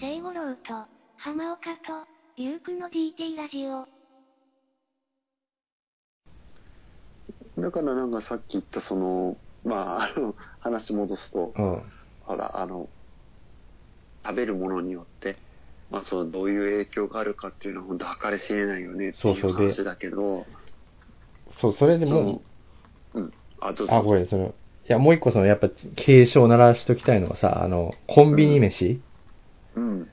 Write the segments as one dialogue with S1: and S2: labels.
S1: 聖五郎と、浜岡と、ゆうくの DT ラジオ。
S2: だからなんかさっき言ったその、まあ、あの、話戻すと、
S3: うん。
S2: ほら、あの、食べるものによって、まあ、その、どういう影響があるかっていうのは本当計り知れないよねってい
S3: そう
S2: 話だけど、
S3: そう、それで
S2: そ
S3: も
S2: の、うん。あ、どう
S3: う、
S2: ぞ。
S3: あ、ごめん、その、いや、もう一個その、やっぱ、警鐘を鳴らしときたいのはさ、あの、コンビニ飯、
S2: うん。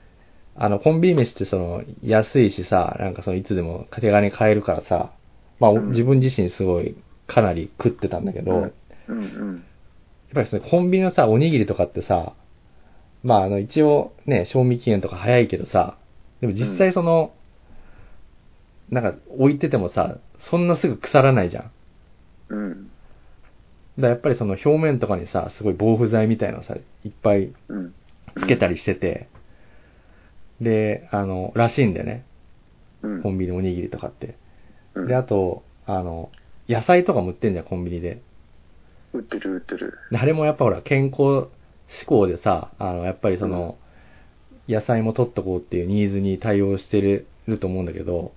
S3: あの、コンビニ飯ってその、安いしさ、なんかその、いつでも手軽に買えるからさ、まあ、
S2: うん
S3: 自分自身すごい、かなり食ってたんだけど、
S2: うん
S3: やっ
S2: うんうん。
S3: ぱりその、コンビニのさ、おにぎりとかってさ、まあ、あの、一応ね、賞味期限とか早いけどさ、でも実際その、なんか、置いててもさ、そんなすぐ腐らないじゃん。だか
S2: うん。
S3: らやっぱりその表面とかにさ、すごい防腐剤みたいなのさ、いっぱい
S2: うん。
S3: つけたりしてて、で、あの、らしいんだよね。
S2: うん。
S3: コンビニおにぎりとかって。
S2: うん
S3: で、あと、あの、野菜とかも売ってんじゃん、コンビニで。
S2: 売ってる売ってる。
S3: であれもやっぱほら、健康志向でさ、あの、やっぱりその、野菜も取っとこうっていうニーズに対応してるると思うんだけど、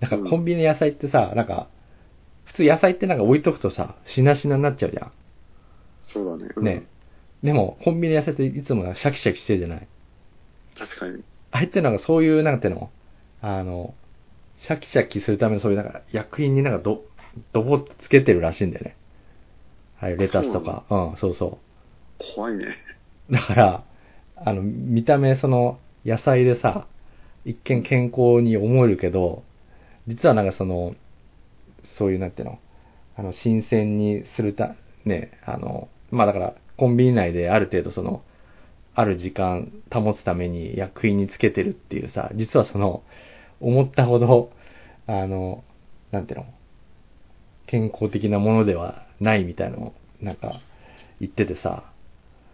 S3: なんか
S2: うん
S3: コンビニの野菜ってさ、なんか、普通野菜ってなんか置いとくとさ、しなしなになっちゃうじゃ
S2: そうだね。うん
S3: ん。ね。でも、コンビニの野菜っていつもなんかシャキシャキしてるじゃない
S2: 確かに。
S3: あれってなんかそういう、なんていうの？あの、シャキシャキするためのそういうなんか薬品になんかど、どぼってつけてるらしいんだよね。はい、レタスとか。うん、そうそう。
S2: 怖いね。
S3: だから、あの、見た目その野菜でさ、一見健康に思えるけど、実はなんかその、そういうなんていうの、あの、新鮮にするた、ね、あの、まあだから、コンビニ内である程度その、ある時間保つために薬品につけてるっていうさ、実はその、思ったほど、あの、なんていうの、健康的なものではないみたいなのを、なんか、言っててさ、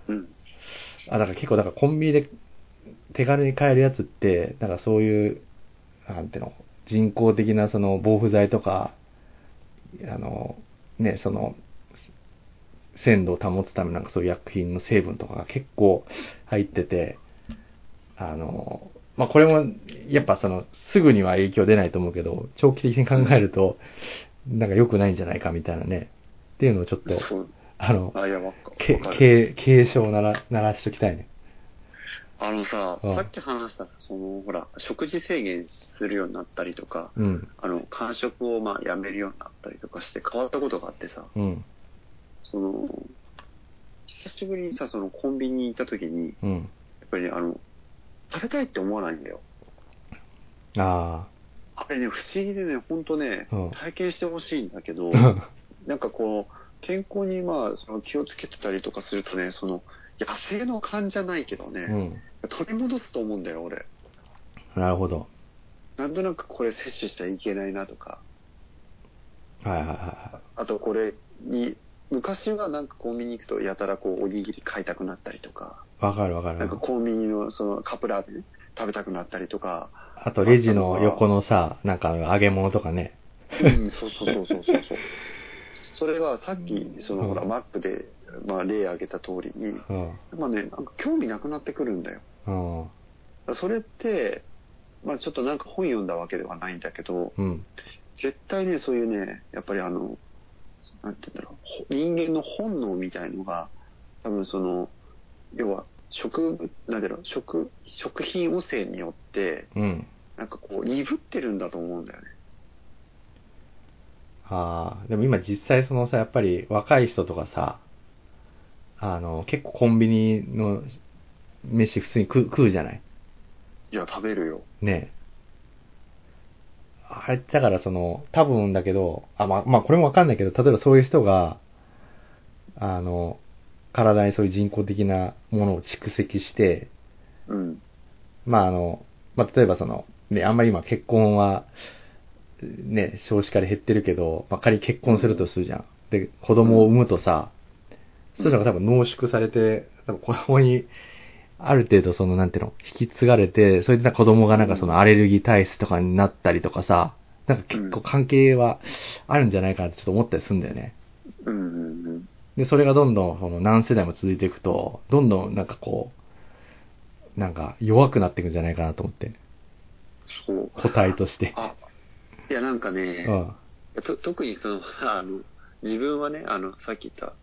S2: うん。
S3: あ、だから結構、だからコンビニで手軽に買えるやつって、なんかそういう、なんていうの、人工的なその防腐剤とか、あの、ね、その、鮮度を保つためのなんかそういう薬品の成分とかが結構入ってて、あの、まあ、これも、やっぱその、すぐには影響出ないと思うけど、長期的に考えると、なんか良くないんじゃないかみたいなね、っていうのをちょっと。あの、
S2: あ、
S3: け
S2: わかる。
S3: 警警鐘を鳴ら鳴らしときたいね。
S2: あのさ、
S3: うん
S2: さっき話した、その、ほら、食事制限するようになったりとか、
S3: うん。
S2: あの、間食をまあやめるようになったりとかして変わったことがあってさ、
S3: うん。
S2: その、久しぶりにさ、そのコンビニに行った時に、
S3: うん。
S2: やっぱりね、あの、食べたいって思わないんだよ。
S3: あ
S2: あれね、不思議でね、ほんとね
S3: うん、
S2: 体験してほしいんだけど、
S3: あ。
S2: なんかこう、健康にまあ、その気をつけてたりとかするとね、その、野生の感じゃないけどね、
S3: うん。
S2: 取り戻すと思うんだよ、俺。
S3: なるほど。
S2: なんとなくこれ摂取しちゃいけないなとか、
S3: はいはいは
S2: あとこれに、昔はなんかコンビニ行くとやたらこうおにぎり買いたくなったりとか、
S3: い。わかるわかる
S2: なんか。コンビニのそのカップラーメン食べたくなったりとか、
S3: あと、レジの横のさ、なんか揚げ物とかね。
S2: うん、そうそうそうそうそう それはさっき、その
S3: うん
S2: ほら、マックで、まあ例挙げた通りに、
S3: うん。
S2: まあね、なんか興味なくなってくるんだよ。
S3: うん。
S2: それって、まあちょっとなんか本読んだわけではないんだけど、
S3: うん。
S2: 絶対ね、そういうね、やっぱりあの、なんて言うんだろう、ほ人間の本能みたいのが、多分その、要は、食、なんだろう、食、食品汚染によって、
S3: うん。
S2: なんかこう、鈍ってるんだと思うんだよね。
S3: ああ、でも今実際そのさ、やっぱり若い人とかさ、あの、結構コンビニの飯普通に食う食うじゃない？
S2: いや、食べるよ。
S3: ねえ。あれだからその、多分だけど、あ、まあ、まあこれもわかんないけど、例えばそういう人が、あの、体にそういう人工的なものを蓄積して、
S2: うん。
S3: まああの、まあ例えばその、ね、あんまり今結婚は、ね、少子化で減ってるけど、まあ仮に結婚するとするじゃん。で、子供を産むとさ、そういうのが多分濃縮されて、多分子供に、ある程度その、なんていうの、引き継がれて、それでなんか子供がなんかそのアレルギー体質とかになったりとかさ、なんか結構関係はあるんじゃないかなってちょっと思ったりするんだよね。
S2: うんうんうん。
S3: で、それがどんどん、この何世代も続いていくと、どんどんなんかこう、なんか弱くなっていくんじゃないかなと思って。
S2: そう。
S3: 個体として。
S2: あ、いやなんかね
S3: う、ん。
S2: と特にその、あの、自分はね、あの、さっき言った、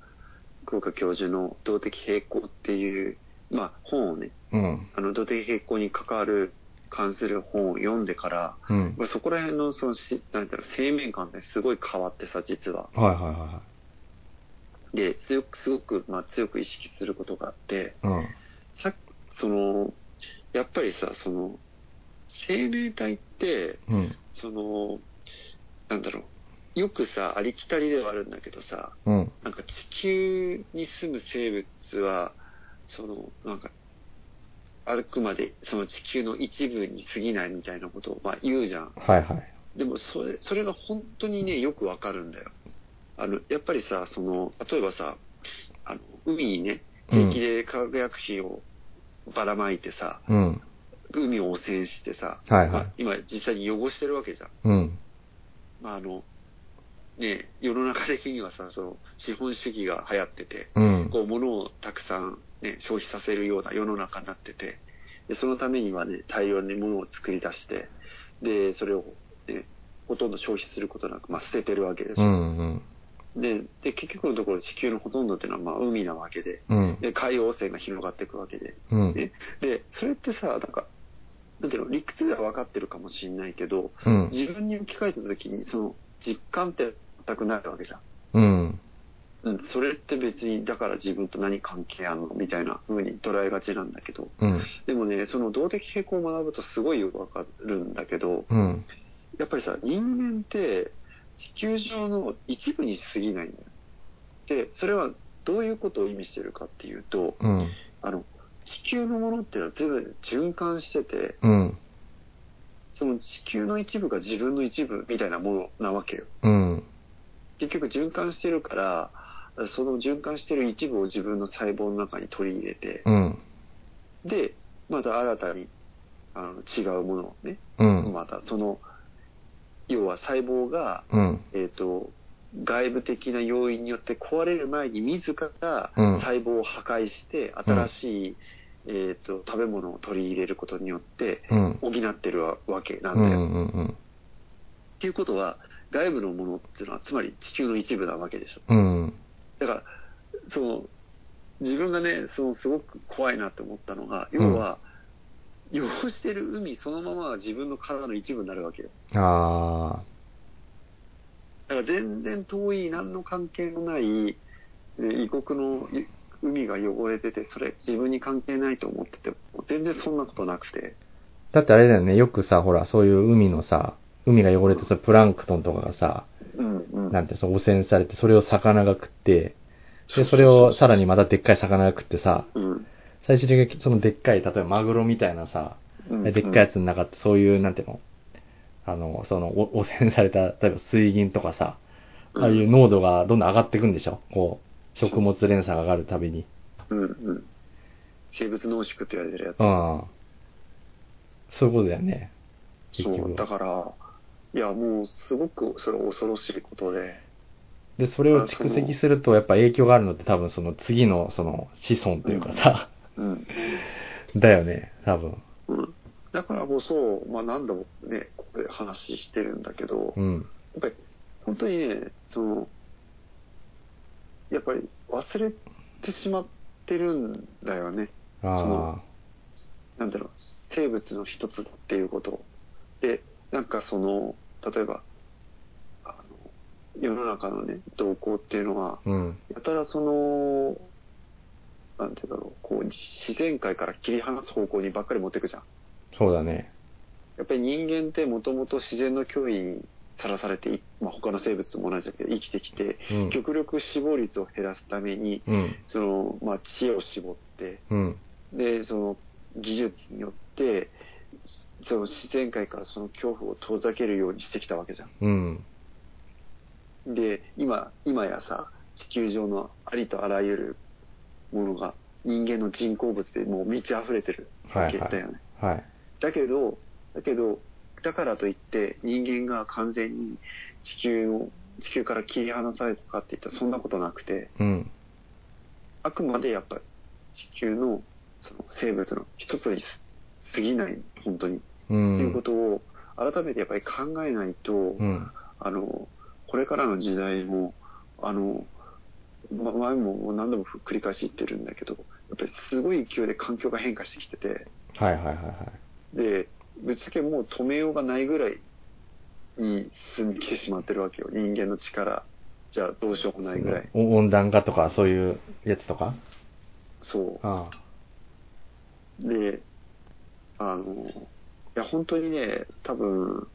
S2: 福岡教授の動的平衡っていう、まあ本をね、
S3: うん。
S2: あの、動的平衡に関わる、関する本を読んでから、
S3: うん。
S2: まあそこら辺の、そのし、なんだろう、生命感ってすごい変わってさ、実は。
S3: はいはいは
S2: で、強く、すごく、まあ強く意識することがあって、
S3: いはい。
S2: さっその、やっぱりさ、その、生命体って、
S3: うん。うん。
S2: その、なんだろう、よくさ、ありきたりではあるんだけどさ、
S3: うん。
S2: なんか地球に住む生物は、その、なんか、あくまでその地球の一部に過ぎないみたいなことを、まあ、言うじゃん。
S3: はいはい。
S2: でもそれ、それが本当にね、よくわかるんだよ。あの、やっぱりさ、その、例えばさ、あの、海にね、
S3: うん
S2: 平気で化学薬品をばらまいてさ、
S3: うん。
S2: 海を汚染してさ、
S3: はいはい
S2: まあ今実際に汚してるわけじゃん。
S3: うん。
S2: まああの、ね、世の中的にはさ、その、資本主義が流行ってて、
S3: うん。
S2: こう、物をたくさんね、消費させるような世の中になってて、で、そのためにはね、大量に物を作り出して、で、それをね、ほとんど消費することなく、まあ、捨ててるわけでし
S3: う
S2: ょ。
S3: んうん。
S2: で、で、結局のところ地球のほとんどっていうのは、まあ、海なわけで、
S3: うん。
S2: で、海洋汚染が広がっていくわけで、
S3: うん。
S2: ねで、それってさ、なんか、なんていうの、理屈では分かってるかもしれないけど、
S3: うん。
S2: 自分に置き換えたときに、その、実感って全くないわけじゃん。
S3: うん。
S2: うん、それって別に、だから自分と何関係あんのみたいな風に捉えがちなんだけど、
S3: うん。
S2: でもね、その動的平衡を学ぶとすごいよくわかるんだけど、
S3: うん。
S2: やっぱりさ、人間って地球上の一部に過ぎないんだよ。で、それはどういうことを意味してるかっていうと、
S3: うん。
S2: あの、地球のものっていうのは全部循環してて、
S3: うん。
S2: その地球の一部が自分の一部みたいなものなわけよ。
S3: うん。
S2: 結局循環してるから、その循環してる一部を自分の細胞の中に取り入れて、
S3: うん。
S2: で、また新たにあの違うものをね、
S3: うん。
S2: またその、要は細胞が、
S3: うん。
S2: えっ、と、外部的な要因によって壊れる前に自ら
S3: うん
S2: 細胞を破壊して、新しい、えっ、と、食べ物を取り入れることによって
S3: うん。
S2: 補ってるわけな
S3: うんん
S2: だよ。
S3: うんうん。
S2: っていうことは、外部のものっていうのは、つまり地球の一部なわけでしょ。
S3: うん。
S2: だから、その、自分がね、そのすごく怖いなって思ったのが、
S3: うん
S2: 要は、汚してる海そのままが自分の体の一部になるわけよ。
S3: あ
S2: だから全然遠い何の関係のない、えー異国のい海が汚れてて、それ自分に関係ないと思ってても、全然そんなことなくて。
S3: ー。だってあれだよね、よくさ、ほら、そういう海のさ、海が汚れて、そのプランクトンとかがさ、
S2: うんうん。
S3: なんて、そう汚染されて、それを魚が食って、で、それをさらにまたでっかい魚が食ってさ、
S2: うん。
S3: 最終的にそのでっかい、例えばマグロみたいなさ、
S2: うん
S3: でっかいやつの中ってそういう、なんていうの？あの、その、お汚染された、例えば水銀とかさ、ああいう濃度がどんどん上がっていくんでしょ？こう、食物連鎖が上がるたびに。
S2: うんうん。生物濃縮って言われてるやつ。
S3: うん。そういうことだよね。結
S2: そう、
S3: 局
S2: だから、いや、もうすごくそれ恐ろしいことで、
S3: で、それを蓄積すると、やっぱ影響があるのって多分その次のその子孫というかさ、
S2: うん。
S3: だよね、多分。
S2: うん。だからこそ、まあ何度もね、ここで話してるんだけど、やっ
S3: うん。
S2: ぱり本当にね、その、やっぱり忘れてしまってるんだよね。
S3: あ
S2: なんだろう、生物の一つだっていうこと。で、なんかその、例えば、あの、世の中のね、動向っていうのは、
S3: あ。うん。
S2: やたらその、なんていうんだろう、こう、自然界から切り離す方向にばっかり持っていくじゃん。
S3: そうだね。
S2: やっぱり人間ってもともと自然の脅威にさらされてい、まあ、他の生物とも同じだけど生きてきて、
S3: うん。
S2: 極力死亡率を減らすために、
S3: うん。
S2: その、まあ、知恵を絞って、
S3: うん。
S2: で、その技術によって、その自然界からその恐怖を遠ざけるようにしてきたわけじゃ
S3: うん。
S2: ん。で、今、今やさ、地球上のありとあらゆるものが人間の人工物でもう満ち溢れてるわけだよね。
S3: はい。
S2: だけど、だけど、だからといって人間が完全に地球を、地球から切り離されたかって言ったらそんなことなくて、
S3: うん。
S2: あくまでやっぱ地球のその生物の一つに過ぎない、本当に。
S3: う。
S2: っていうんことを改めてやっぱり考えないと、
S3: うん。
S2: あの、これからの時代も、あの、ま、前も何度も繰り返し言ってるんだけど、やっぱりすごい勢いで環境が変化してきてて、
S3: はいはいはいはい。
S2: で、ぶっちゃけもう止めようがないぐらいに進んできてしまってるわけよ。人間の力じゃどうしようもないぐらい。
S3: お温暖化とかそういうやつとか？
S2: そ
S3: あ
S2: う。で、あの、いや本当にね、多分、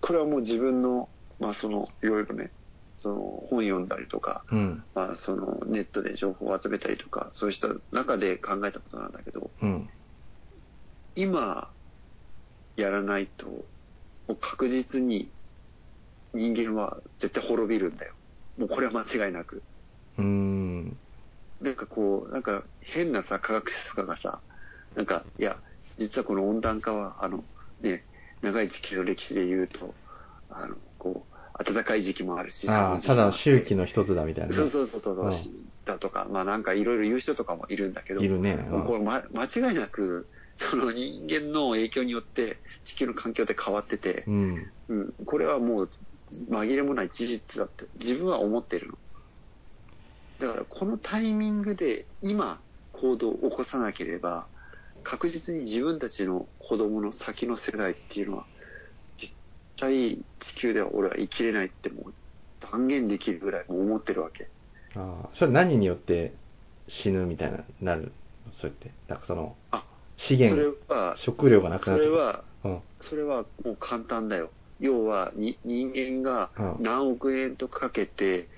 S2: これはもう自分の、まあその、いろいろね、その本読んだりとか、
S3: あ。うん。
S2: まあそのネットで情報を集めたりとか、そうした中で考えたことなんだけど、
S3: うん。
S2: 今やらないと、もう確実に人間は絶対滅びるんだよ。もうこれは間違いなく。
S3: うーん。
S2: なんかこう、なんか変なさ、科学者とかがさ、なんか、いや、実はこの温暖化は、あの、ね、長い地球の歴史で言うと、あの、こう、暖かい時期もあるし、
S3: ああ、ただ周期の一つだみたいなね。
S2: そうそうそうそう、
S3: うん
S2: だとか、まあなんかいろいろ言う人とかもいるんだけど、
S3: いるね。
S2: もうこれ、ま、間違いなく、その人間の影響によって地球の環境って変わってて
S3: う、ん。
S2: うん、これはもう紛れもない事実だって自分は思ってるの。だからこのタイミングで今行動を起こさなければ確実に自分たちの子供の先の世代っていうのは絶対地球では俺は生きれないってもう断言できるぐらい思ってるわけ。
S3: ああ、それ何によって死ぬみたいな、なるそうやって。なんかその、
S2: あ、
S3: 資
S2: それ
S3: 源、
S2: は、
S3: 食料がなくなっ。
S2: それは、
S3: うん。
S2: それはもう簡単だよ。要はに人間が
S3: うん
S2: 何億円とかけて、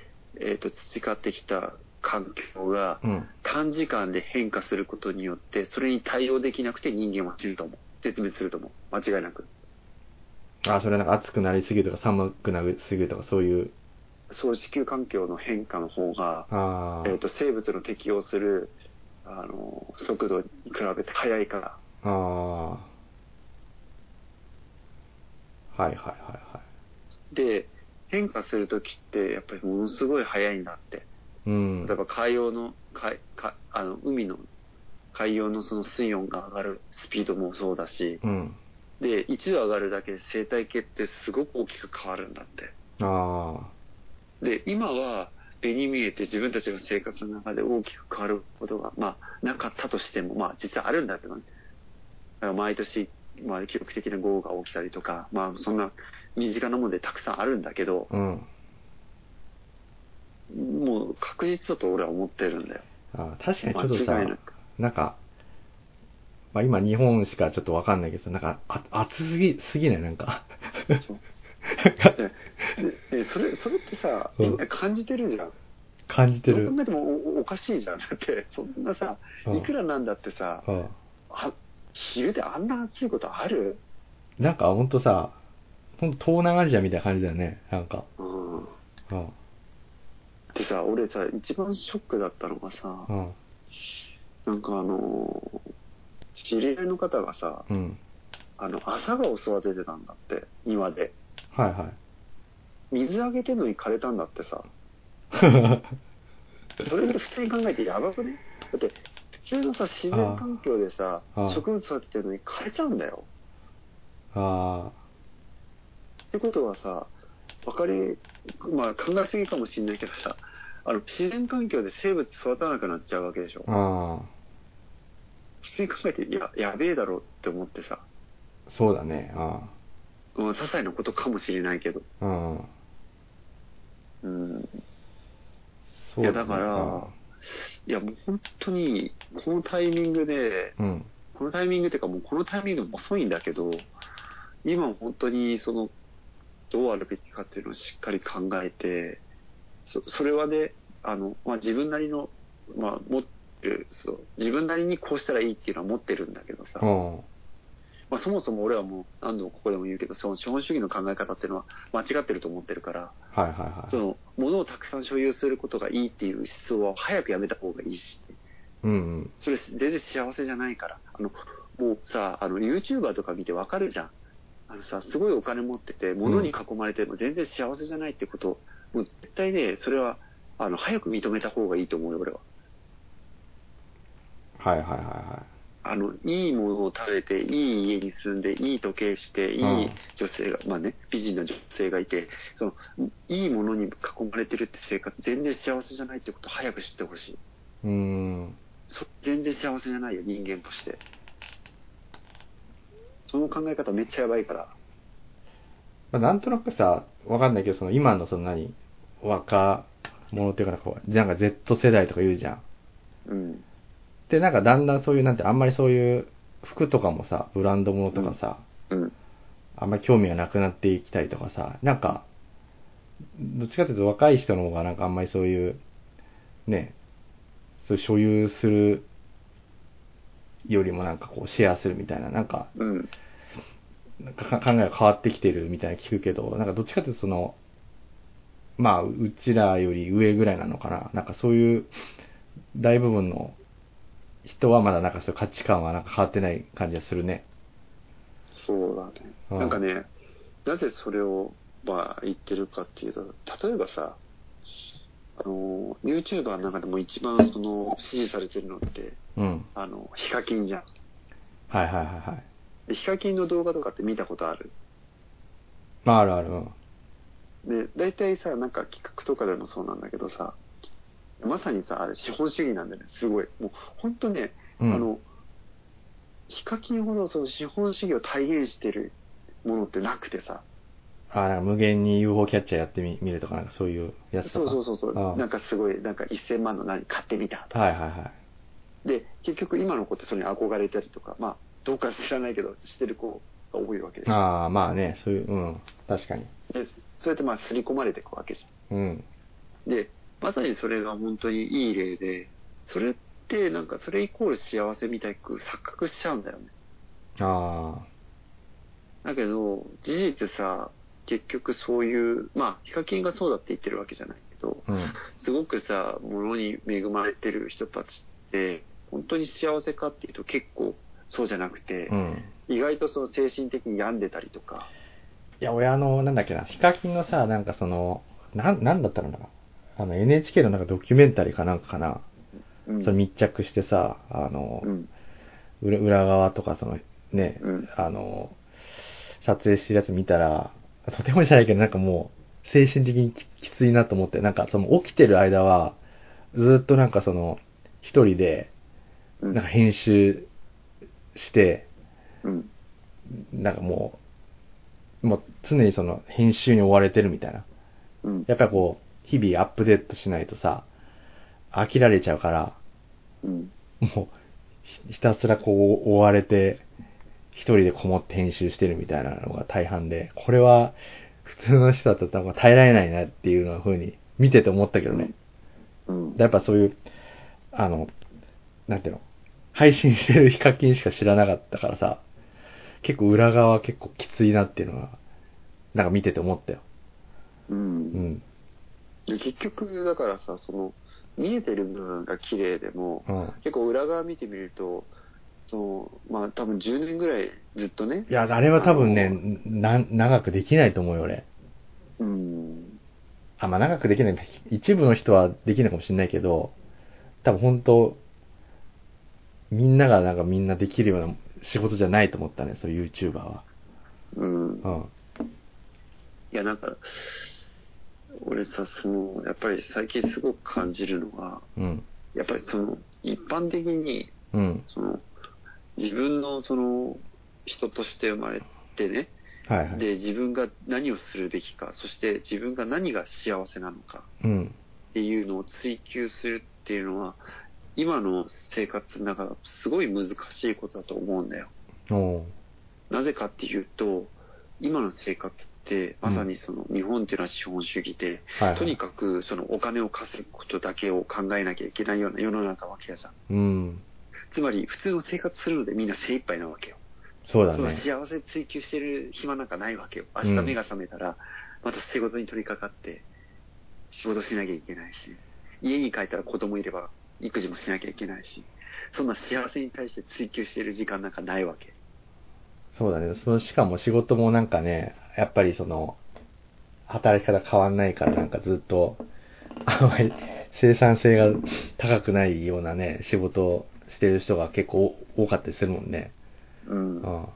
S2: えっ、と、培ってきた環境が
S3: うん。
S2: 短時間で変化することによって、それに対応できなくて人間は死ぬと思う。絶滅すると思う。間違いなく。
S3: ああ、それなんか暑くなりすぎるとか寒くなりすぎるとかそういう。
S2: そう、地球環境の変化の方が、
S3: あ
S2: えっ、と、生物の適応する、あの、速度に比べて速いから。
S3: あ。ああ。はいはいはいはい。
S2: で、変化するときって、やっぱりものすごい速いんだって。
S3: うん。
S2: 例えば海洋の、海かあの海の、海洋のその水温が上がるスピードもそうだし、
S3: うん。
S2: で、1度上がるだけで生態系ってすごく大きく変わるんだって。
S3: あ
S2: で、今は目に見えて自分たちの生活の中で大きく変わることが、まあ、なかったとしても、まあ、実際あるんだけどね。だから毎年、まあ、記録的な豪雨が起きたりとか、まあ、そんな身近なものでたくさんあるんだけど、
S3: あ。うん。
S2: もう確実だと俺は思ってるんだよ。
S3: ああ確かにちょっとさ
S2: なく、
S3: なんか、まあ今日本しかちょっとわかんないけどさ、なんか、あ暑すぎ、すぎない？なんか。
S2: そそれ、それってさ、
S3: うん
S2: みんな感じてるじゃん。
S3: 感じてる。
S2: 考えてもおおかしいじゃん。だって、そんなさ、
S3: うん
S2: いくらなんだってさ、
S3: うん
S2: あ昼であんな暑いことある？
S3: なんかほんとさ、ほんと東南アジアみたいな感じだよね。なんか。
S2: うん。
S3: うん。
S2: でさ、俺さ、一番ショックだったのがさ、
S3: うん。
S2: なんかあのー知り合いの方がさ、
S3: うん。
S2: あの、朝顔を育ててたんだって、庭で。
S3: はいはい。
S2: 水あげてんのに枯れたんだってさ。それって普通に考えてやばくね？だって、普通のさ、自然環境でさ
S3: ああ、
S2: 植物育ててるのに枯れちゃうんだよ。
S3: あ
S2: ってことはさ、わかり、まあ考えすぎかもしんないけどさ、あの、自然環境で生物育たなくなっちゃうわけでしょ
S3: あ。。ああ。
S2: 普通に考えて、や、やべえだろって思ってさ、
S3: そうだね。あ
S2: うん、些細なことかもしれないけど、
S3: あ。うん。
S2: うん。
S3: そう
S2: いやだからいや、もう本当に、このタイミングで、
S3: うん。
S2: このタイミングっていうかもうこのタイミングも遅いんだけど、今本当にその、どうあるべきかっていうのをしっかり考えて、そそれはね、あの、まあ、自分なりの、まあ、持ってる、そう、自分なりにこうしたらいいっていうのは持ってるんだけどさ、
S3: うん。
S2: まあ、そもそも俺はもう何度もここでも言うけど、その資本主義の考え方っていうのは間違ってると思ってるから、
S3: はいはいはい。
S2: その、物をたくさん所有することがいいっていう思想は早くやめた方がいいし、
S3: うんうん。
S2: それ全然幸せじゃないから。あの、もうさ、あの、YouTuber とか見てわかるじゃん。あのさ、すごいお金持ってて、物に囲まれても全然幸せじゃないってこと、もう絶対ね、それは、あの、早く認めた方がいいと思うよ、俺は。
S3: はいはいはいは
S2: あの、いいものを食べて、いい家に住んで、いい時計して、いい女性が、まあね、美人な女性がいて、その、いいものに囲まれてるって生活、全然幸せじゃないってことを早く知ってほしい。
S3: い。うーん。
S2: そ全然幸せじゃないよ、人間として。その考え方めっちゃやばいから。
S3: まあ、なんとなくさ、わかんないけど、その今のその何、若者っていうかなんかなんか Z 世代とか言うじゃん。
S2: うん。
S3: で、なんかだんだんそういう、なんて、あんまりそういう服とかもさ、ブランド物とかさ、
S2: うん。
S3: あんまり興味がなくなっていきたりとかさ、なんか、どっちかというと若い人の方がなんかあんまりそういう、ね、そういう所有するよりもなんかこうシェアするみたいな、なんか、
S2: うん。
S3: なんか考えが変わってきてるみたいな聞くけど、なんかどっちかというとその、まあ、うちらより上ぐらいなのかな。なんかそういう大部分の人はまだなんかそう価値観はなんか変わってない感じがするね。
S2: そうだね。
S3: うん
S2: なんかね、なぜそれを、まあ、言ってるかっていうと、例えばさ、あの、YouTuber の中でも一番その、支持されてるのって、
S3: うん。
S2: あの、ヒカキンじゃん。
S3: はいはいはいはい。
S2: でヒカキンの動画とかって見たことある？
S3: まああるある。うん。
S2: で、大体さ、なんか企画とかでもそうなんだけどさ、まさにさ、あれ資本主義なんだよね、すごい。もう、ほんとね、
S3: うん、
S2: あの、ヒカキンほどその資本主義を体現してるものってなくてさ、
S3: あなんか無限に UFO キャッチャーやってみ見るとか、なんかそういうやつと
S2: そう
S3: か。
S2: そうそうそう、
S3: ああ
S2: なんかすごい、なんか1000万の何買ってみた
S3: はいはいはい。
S2: で、結局今の子ってそれに憧れたりとか、まあ、どうか知らないけど、してる子が多いわけでしょ。
S3: ああ、まあね、そういう、うん。確かに。
S2: で、そうやってまあ、刷り込まれていくわけじ
S3: うん。
S2: ゃん。で、まさにそれが本当にいい例で、それってなんかそれイコール幸せみたいく錯覚しちゃうんだよね。
S3: あ
S2: だけど、事実さ、結局そういう、まあ、ヒカキンがそうだって言ってるわけじゃないけど、
S3: あ、うん。
S2: すごくさ、物に恵まれてる人たちって、本当に幸せかっていうと結構そうじゃなくて、
S3: うん。
S2: 意外とその精神的に病んでたりとか、
S3: いや、俺あの、なんだっけな、ヒカキンのさ、なんかその、なん、なんだったのかな。あの、NHK のなんかドキュメンタリーかなんかかな。
S2: うん
S3: それ密着してさ、あの、
S2: うん、
S3: 裏裏側とかその、ね、
S2: うん
S3: あの、撮影してるやつ見たら、とてもじゃないけど、なんかもう、精神的にききついなと思って、なんかその起きてる間は、ずっとなんかその、一人で、
S2: うん。
S3: なんか編集して、
S2: うん、
S3: なんかもう、もう常にその編集に追われてるみたいな。
S2: うん、
S3: やっぱりこう、日々アップデートしないとさ、飽きられちゃうから、
S2: うん、
S3: もう、ひひたすらこう追われて、一人でこもって編集してるみたいなのが大半で、これは普通の人だったら耐えられないなっていうのふうに見てて思ったけどね。
S2: うん、
S3: やっぱそういう、あの、なんていうの、配信してるヒカキンしか知らなかったからさ、結構裏側結構きついなっていうのは、なんか見てて思ったよ。
S2: う。
S3: うんん。
S2: で結局、だからさ、その、見えてる部分が綺麗でも、
S3: うん。
S2: 結構裏側見てみると、その、まあ多分10年ぐらいずっとね
S3: い、や、あれは多分ね、な、長くできないと思うよ、俺。
S2: うん、
S3: あ、まあ長くできない。一部の人はできないかもしれないけど、多分本当、みんながなんかみんなできるような仕事じゃないと思ったね、そういう YouTuber は。
S2: うん。
S3: うん。
S2: いや、なんか、俺さ、その、やっぱり最近すごく感じるのが、
S3: うん。
S2: やっぱりその、一般的に、
S3: うん。
S2: その、自分のその、人として生まれてね、
S3: はいはい。
S2: で、自分が何をするべきか、そして自分が何が幸せなのか
S3: うん。
S2: っていうのを追求するっていうのは、今の生活の中すごい難しいことだと思うんだよ。なぜかっていうと、今の生活って、まさにその、日本っていうのは資本主義で、
S3: はい、はい。
S2: とにかくそのお金を稼ぐことだけを考えなきゃいけないような世の中わけやじゃん。
S3: うん。
S2: つまり、普通の生活するのでみんな精一杯なわけよ。
S3: そうだね。
S2: 幸せ追求してる暇なんかないわけよ。明
S3: うん
S2: 日目が覚めたら、また仕事に取り掛かって、仕事しなきゃいけないし、家に帰ったら子供いれば育児もしなきゃいけないし、そんな幸せに対して追求してる時間なんかないわけ。
S3: そうだね。そのしかも仕事もなんかね、やっぱりその、働き方変わんないからなんかずっと、あんまり生産性が高くないようなね、仕事をしてる人が結構多かったりするもんね。
S2: うん
S3: う。ん。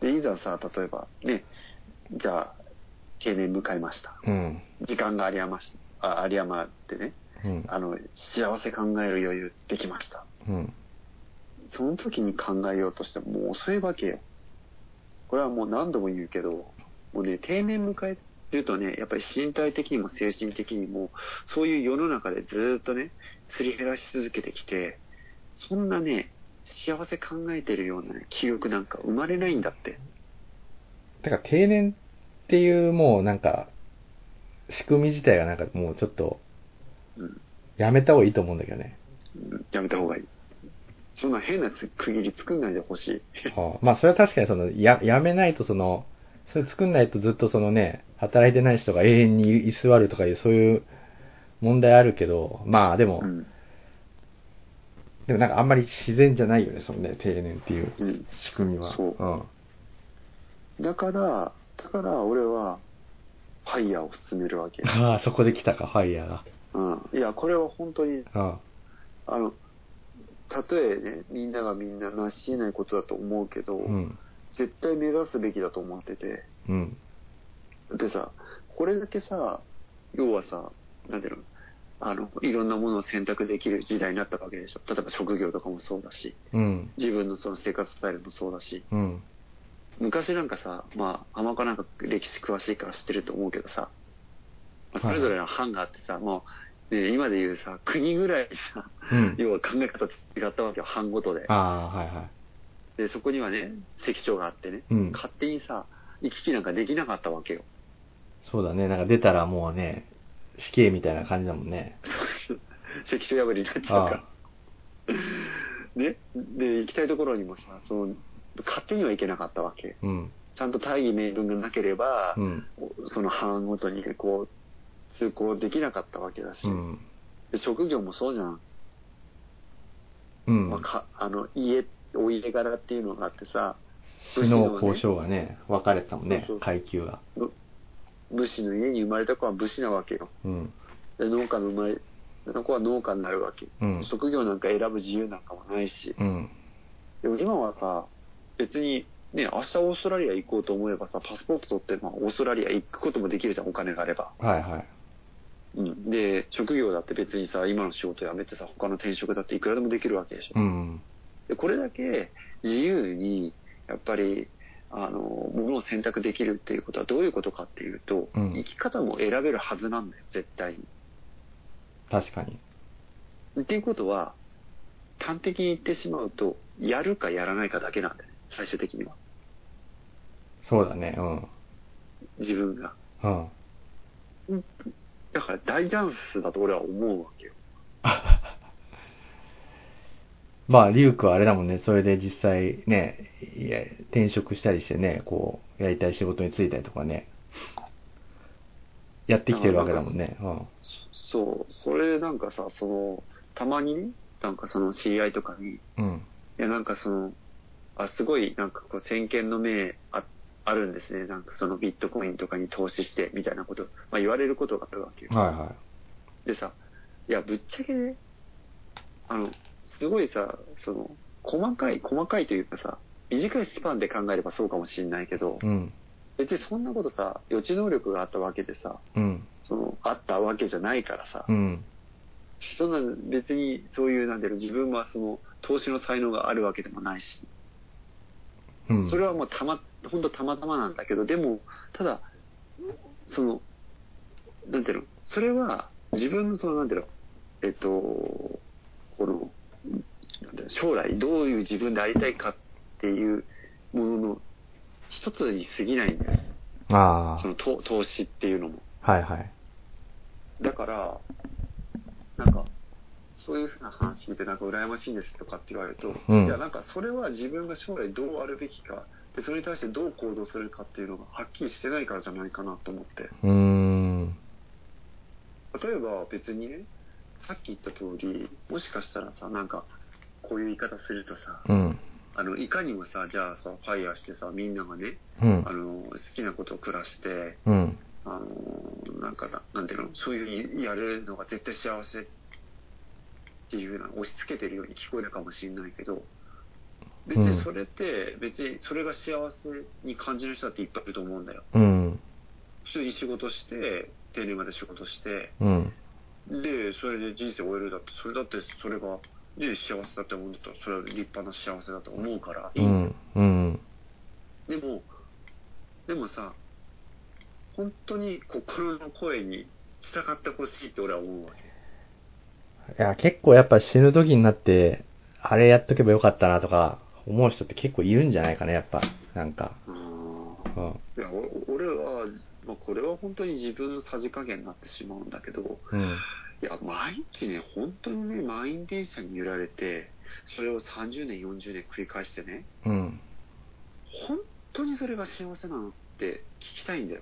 S2: で、いざさ、例えば、ね、じゃあ、定年迎えました。
S3: うん。
S2: 時間が有り余し、あ有り余ってね、
S3: うん。
S2: あの、幸せ考える余裕できました。
S3: うん。
S2: その時に考えようとしてももう遅いわけよ。これはもう何度も言うけど、もうね、定年迎えるとね、やっぱり身体的にも精神的にも、そういう世の中でずーっとね、すり減らし続けてきて、そんなね、幸せ考えてるような、ね、記憶なんか生まれないんだって。
S3: だから定年っていうもうなんか、仕組み自体がなんかもうちょっと、
S2: うん。
S3: やめた方がいいと思うんだけどね。
S2: うんやめた方がいい。そんな変なつ区切り作んないでほしい。
S3: は あまあそれは確かにその、や、やめないとその、それ作んないとずっとそのね、働いてない人が永遠に居座るとかいうそういう問題あるけど、まあでも、
S2: うん。
S3: でもなんかあんまり自然じゃないよね、そのね、定年っていう
S2: うん。
S3: 仕組みは。
S2: そう
S3: うん。
S2: だから、だから俺は、ファイヤーを進めるわけ。
S3: ああ、そこで来たか、ファイヤーが。
S2: うん。いや、これは本当に、
S3: うん。
S2: あの、たとえね、みんながみんな成し得ないことだと思うけど、
S3: うん。
S2: 絶対目指すべきだと思ってて。
S3: うん。
S2: でさ、これだけさ、要はさ、なんていうの、あの、いろんなものを選択できる時代になったわけでしょ。例えば職業とかもそうだし、
S3: うん。
S2: 自分のその生活スタイルもそうだし、
S3: うん。
S2: 昔なんかさ、まあ、浜岡なんか歴史詳しいから知ってると思うけどさ、まあそれぞれの藩があってさ、もう、ね、今で言うさ、国ぐらいさ、
S3: うん。
S2: 要は考え方違ったわけよ、藩ごとで。
S3: ああ、はいは
S2: で、そこにはね、関所があってね。勝手にさ、行き来なんかできなかったわけよ。
S3: そうだね。なんか出たらもうね、死刑みたいな感じだもんね。
S2: 関所破りになっちゃうから。ね？で、行きたいところにもさ、その、勝手には行けなかったわけ。
S3: うん。
S2: ちゃんと大義名分がなければ、
S3: うん。
S2: その藩ごとにね、こう、通行できなかったわけだし、
S3: うん。
S2: で職業もそうじゃん。
S3: うん
S2: まあ、。かあの、家、お家柄っていうのがあってさ、
S3: 死の交渉がね、分かれてたもんね
S2: そうそう、
S3: 階級が。
S2: 武士の家に生まれた子は武士なわけよ。
S3: うん。
S2: で農家の生まれた子は農家になるわけ。
S3: うん。
S2: 職業なんか選ぶ自由なんかもないし。
S3: うん。
S2: でも今はさ、別に、ね、明日オーストラリア行こうと思えばさ、パスポート取って、まあ、オーストラリア行くこともできるじゃん、お金があれば。
S3: はいはい。
S2: うん。で、職業だって別にさ、今の仕事辞めてさ、他の転職だっていくらでもできるわけでしょ。
S3: うん。
S2: で、これだけ自由に、やっぱり、あの、ものを選択できるっていうことはどういうことかっていうと、
S3: うん
S2: 生き方も選べるはずなんだよ、絶対
S3: 確かに。
S2: に。っていうことは、端的に言ってしまうと、やるかやらないかだけなんだよね、最終的には。
S3: そうだね。うん。
S2: 自分が。
S3: うん。
S2: だから大チャンスだと俺は思うわけよ。
S3: まあ、リュウクはあれだもんね。それで実際ね、いや転職したりしてね、こう、やりたい仕事に就いたりとかね、やってきてるわけだもんね。うん。
S2: そう、それなんかさ、その、たまにね、なんかその知り合いとかに、い
S3: うん。
S2: やなんかその、あ、すごいなんかこう先見の明ああるんですね。なんかそのビットコインとかに投資してみたいなこと、まあ言われることがあるわけよ。
S3: はいは
S2: でさ、いや、ぶっちゃけね、あの、すごいさ、その、細かい、細かいというかさ、短いスパンで考えればそうかもしれないけど
S3: い。、うん。
S2: 別にそんなことさ、予知能力があったわけでさ、
S3: うん。
S2: その、あったわけじゃないからさ、
S3: うん。
S2: そんな別にそういう、なんだろう、自分はその、投資の才能があるわけでもないし、
S3: うん。
S2: それはもうたま、本当たまたまなんだけど、でも、ただ、その、なんていうの、それは自分のその、なんていうの、えっと、この将来どういう自分でありたいかっていうものの一つに過ぎないんだよ。
S3: あ
S2: その投投資っていうのも。
S3: あ。はいはい。
S2: だから、なんか、そういうふうな話聞いてなんか羨ましいんですとかって言われると、
S3: うん
S2: いやなんかそれは自分が将来どうあるべきか、でそれに対してどう行動するかっていうのがはっきりしてないからじゃないかなと思って。
S3: うーん。
S2: 例えば別にね、さっき言った通り、もしかしたらさ、なんか、こういう言い方するとさ、
S3: うん。
S2: あの、いかにもさ、じゃあさ、ファイヤーしてさ、みんながね、
S3: うん
S2: あ。の、好きなことを暮らして、
S3: うん。
S2: あのーなんかな、なんていうの、そういうふうにやるのが絶対幸せっていうのは押し付けてるように聞こえるかもしれないけど、別にそれって、別にそれが幸せに感じる人だっていっぱいいると思うんだよ。
S3: うん。
S2: 普通に仕事して、定年まで仕事して、
S3: うん。
S2: で、それで人生を終えるだって、それだってそれが、ね、幸せだって思うんだったら、それは立派な幸せだと思うからいい。
S3: うんん。うん。
S2: でも、でもさ、本当に心の声に従ってほしいって俺は思うわけ。
S3: いや、結構やっぱ死ぬ時になって、あれやっとけばよかったなとか、思う人って結構いるんじゃないかね、やっぱ。なんか。
S2: うん
S3: うん。
S2: いや、お俺は、まあ、これは本当に自分のさじ加減になってしまうんだけど、
S3: うん。
S2: いや、毎日ね、本当にね、満員電車に揺られて、それを30年、40年繰り返してね、
S3: うん。
S2: 本当にそれが幸せなのって聞きたいんだよ。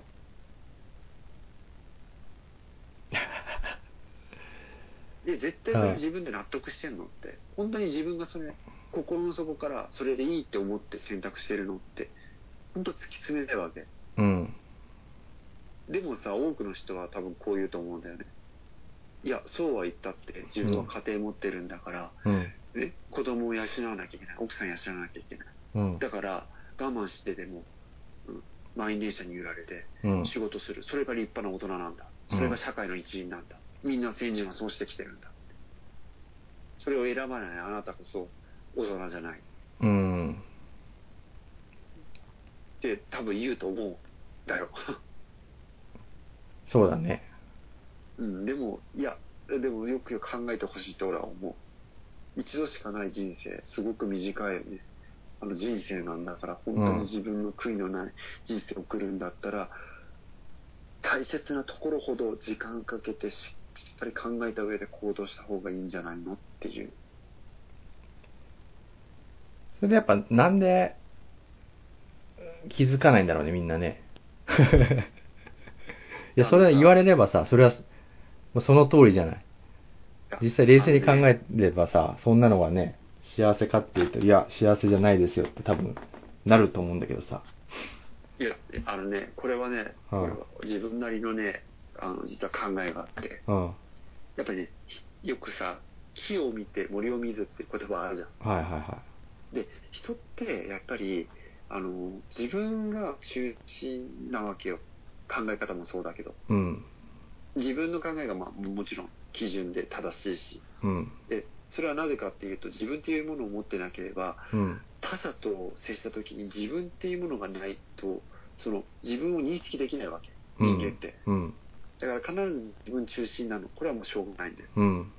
S2: で、絶対それ
S3: はい
S2: 自分で納得してんのって、本当に自分がそれ、心の底からそれでいいって思って選択してるのって、本当突き詰めたいわけ。
S3: うん。
S2: でもさ、多くの人は多分こう言うと思うんだよね。いや、そうは言ったって、自分は家庭持ってるんだから、
S3: うん。
S2: ね、子供を養わなきゃいけない、奥さん養わなきゃいけない？
S3: うん。
S2: だから、我慢してでも、うん、満員電車に揺られて、
S3: うん。
S2: 仕事する。それが立派な大人なんだ。それが社会の一員なんだ。みんな先人はそうしてきてるんだ。それを選ばないあなたこそ大人じゃない。っ
S3: うん。
S2: て多分言うと思うんだよ。
S3: そうだね。
S2: うん、でも、いや、でもよくよく考えてほしいと俺は思う。一度しかない人生、すごく短いよね。あの人生なんだから、本当に自分の悔いのない人生を送るんだったら、大切なところほど時間かけてししっかり考えた上で行動した方がいいんじゃないのっていう。
S3: それでやっぱなんで気づかないんだろうね、みんなね。いや、それは言われればさ、それは、その通りじゃない。実際冷静に考えればさ、そんなのがね、幸せかっていうと、いや、幸せじゃないですよって多分、なると思うんだけどさ。
S2: いや、あのね、これはね、
S3: はい
S2: これは自分なりのね、あの、実は考えがあって、
S3: うん。はい
S2: やっぱりね、ひよくさ、木を見て森を見ずって言葉あるじゃん。
S3: はいは
S2: で、人ってやっぱり、あの、自分が中心なわけよ。考え方もそうだけど。
S3: い。うん。
S2: 自分の考えがまあもちろん基準で正しいし。
S3: うん。
S2: で、それはなぜかっていうと、自分っていうものを持ってなければ、
S3: うん。
S2: 他者と接した時に自分っていうものがないと、その自分を認識できないわけ。人間って。
S3: うん。
S2: だから必ず自分中心なの。これはもうしょうがないんだよ。
S3: うん。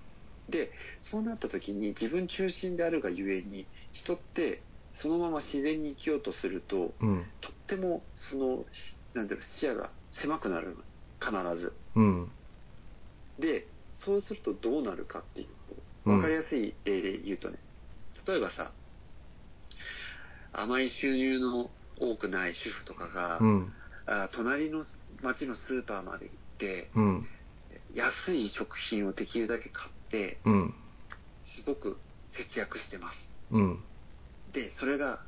S2: で、そうなった時に自分中心であるがゆえに、人ってそのまま自然に生きようとすると、
S3: うん。
S2: とってもその、しなんていうの、視野が狭くなるの。必ず。
S3: うん。
S2: で、そうするとどうなるかっていうと、
S3: うん
S2: わかりやすい例で言うとね、例えばさ、あまり収入の多くない主婦とかが、
S3: うん。
S2: あ隣の町のスーパーまで行って、
S3: うん。
S2: 安い食品をできるだけ買って、
S3: うん。
S2: すごく節約してます。
S3: うん。
S2: で、それが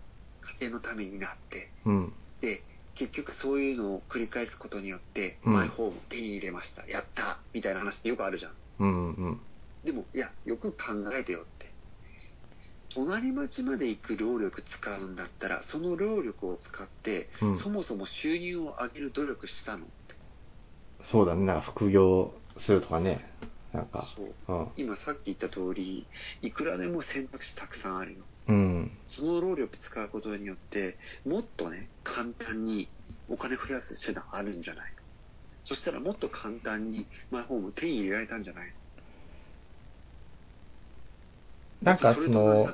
S2: 家庭のためになって、
S3: うん。
S2: で、結局そういうのを繰り返すことによって、
S3: うん
S2: マイホーム手に入れました。やったみたいな話ってよくあるじゃん。
S3: うん。うん。
S2: でも、いや、よく考えてよって。隣町まで行く労力使うんだったら、その労力を使って、
S3: うん
S2: そもそも収入を上げる努力したのって。
S3: そうだね。なんか副業するとかね。なんか。
S2: そう。
S3: うん。
S2: 今さっき言った通り、いくらでも選択肢たくさんあるよ。
S3: うん。
S2: その労力使うことによって、もっとね、簡単にお金増やす手段あるんじゃないの？そしたらもっと簡単にマイホーム手に入れられたんじゃないの？
S3: なんかその。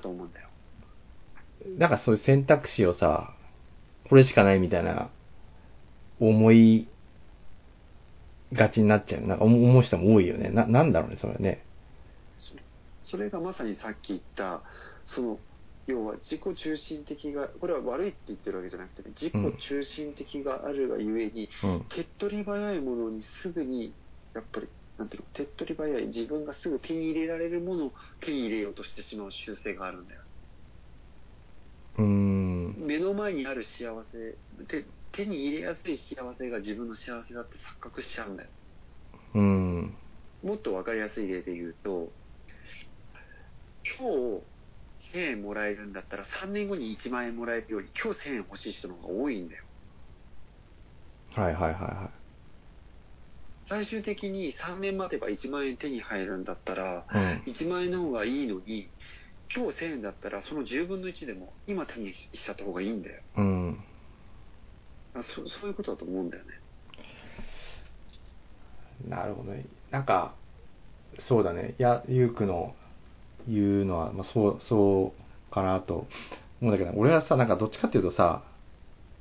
S3: なんかそういう選択肢をさ、これしかないみたいな、思いがちになっちゃう。なんか思思う人も多いよね。な、なんだろうね、それね。
S2: そそれがまさにさっき言った、その、要は自己中心的が、これは悪いって言ってるわけじゃなくて、自己中心的があるがゆえに、
S3: うん。
S2: 手っ取り早いものにすぐに、やっぱり、なんていうの、手っ取り早い、自分がすぐ手に入れられるものを手に入れようとしてしまう習性があるんだよ。
S3: うーん。
S2: 目の前にある幸せで、手に入れやすい幸せが自分の幸せだって錯覚しちゃうんだよ。
S3: うん。
S2: もっとわかりやすい例で言うと、今日1000円もらえるんだったら3年後に1万円もらえるより今日1000円欲しい人の方が多いんだよ。
S3: はいはいはいは
S2: 最終的に3年待てば1万円手に入るんだったら、
S3: い。うん。
S2: 1万円の方がいいのに、今日1000円だったらその10分の1でも今手にしちゃった方がいいんだよ。
S3: うん。
S2: あそそういうことだと思うんだよね。
S3: なるほどね。なんか、そうだね。いや、ゆうくの言うのは、まあ、そう、そうかなと思うんだけど、俺はさ、なんかどっちかっていうとさ、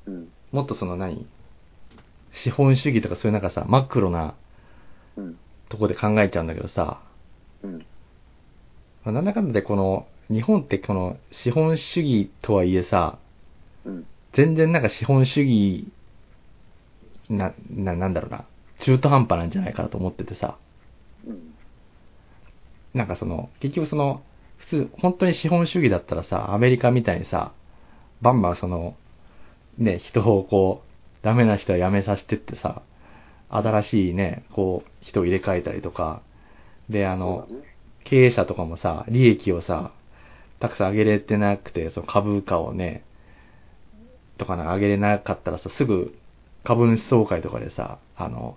S2: うん。
S3: もっとその何資本主義とかそういうなんかさ、マクロな
S2: うん。
S3: とこで考えちゃうんだけどさ、
S2: うん。
S3: まあなんだかんだでこの、日本ってこの資本主義とはいえさ、
S2: うん。
S3: 全然なんか資本主義、な、な、なんだろうな、中途半端なんじゃないかなと思っててさ、
S2: うん。
S3: なんかその、結局その、普通、本当に資本主義だったらさ、アメリカみたいにさ、バンバンその、ね、人をこう、ダメな人は辞めさせてってさ、新しいね、こう、人を入れ替えたりとか、で、あの、
S2: ね。
S3: 経営者とかもさ、利益をさ、たくさん上げれてなくて、その株価をね、とかなんか上げれなかったらさ、すぐ株主総会とかでさ、あの、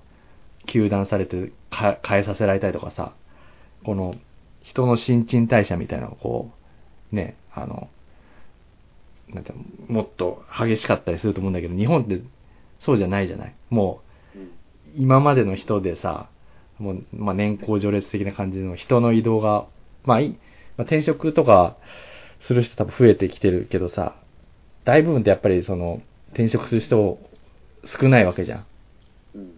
S3: 休断されてか変えさせられたりとかさ、この人の新陳代謝みたいなのをこう、ね、あの、なんてもっと激しかったりすると思うんだけど、日本ってそうじゃないじゃないもう、
S2: うん。
S3: 今までの人でさ、もう、まあ、年功序列的な感じの人の移動が、まあいい、まあ、転職とかする人多分増えてきてるけどさ、大部分ってやっぱりその、転職する人少ないわけじゃん。
S2: うん。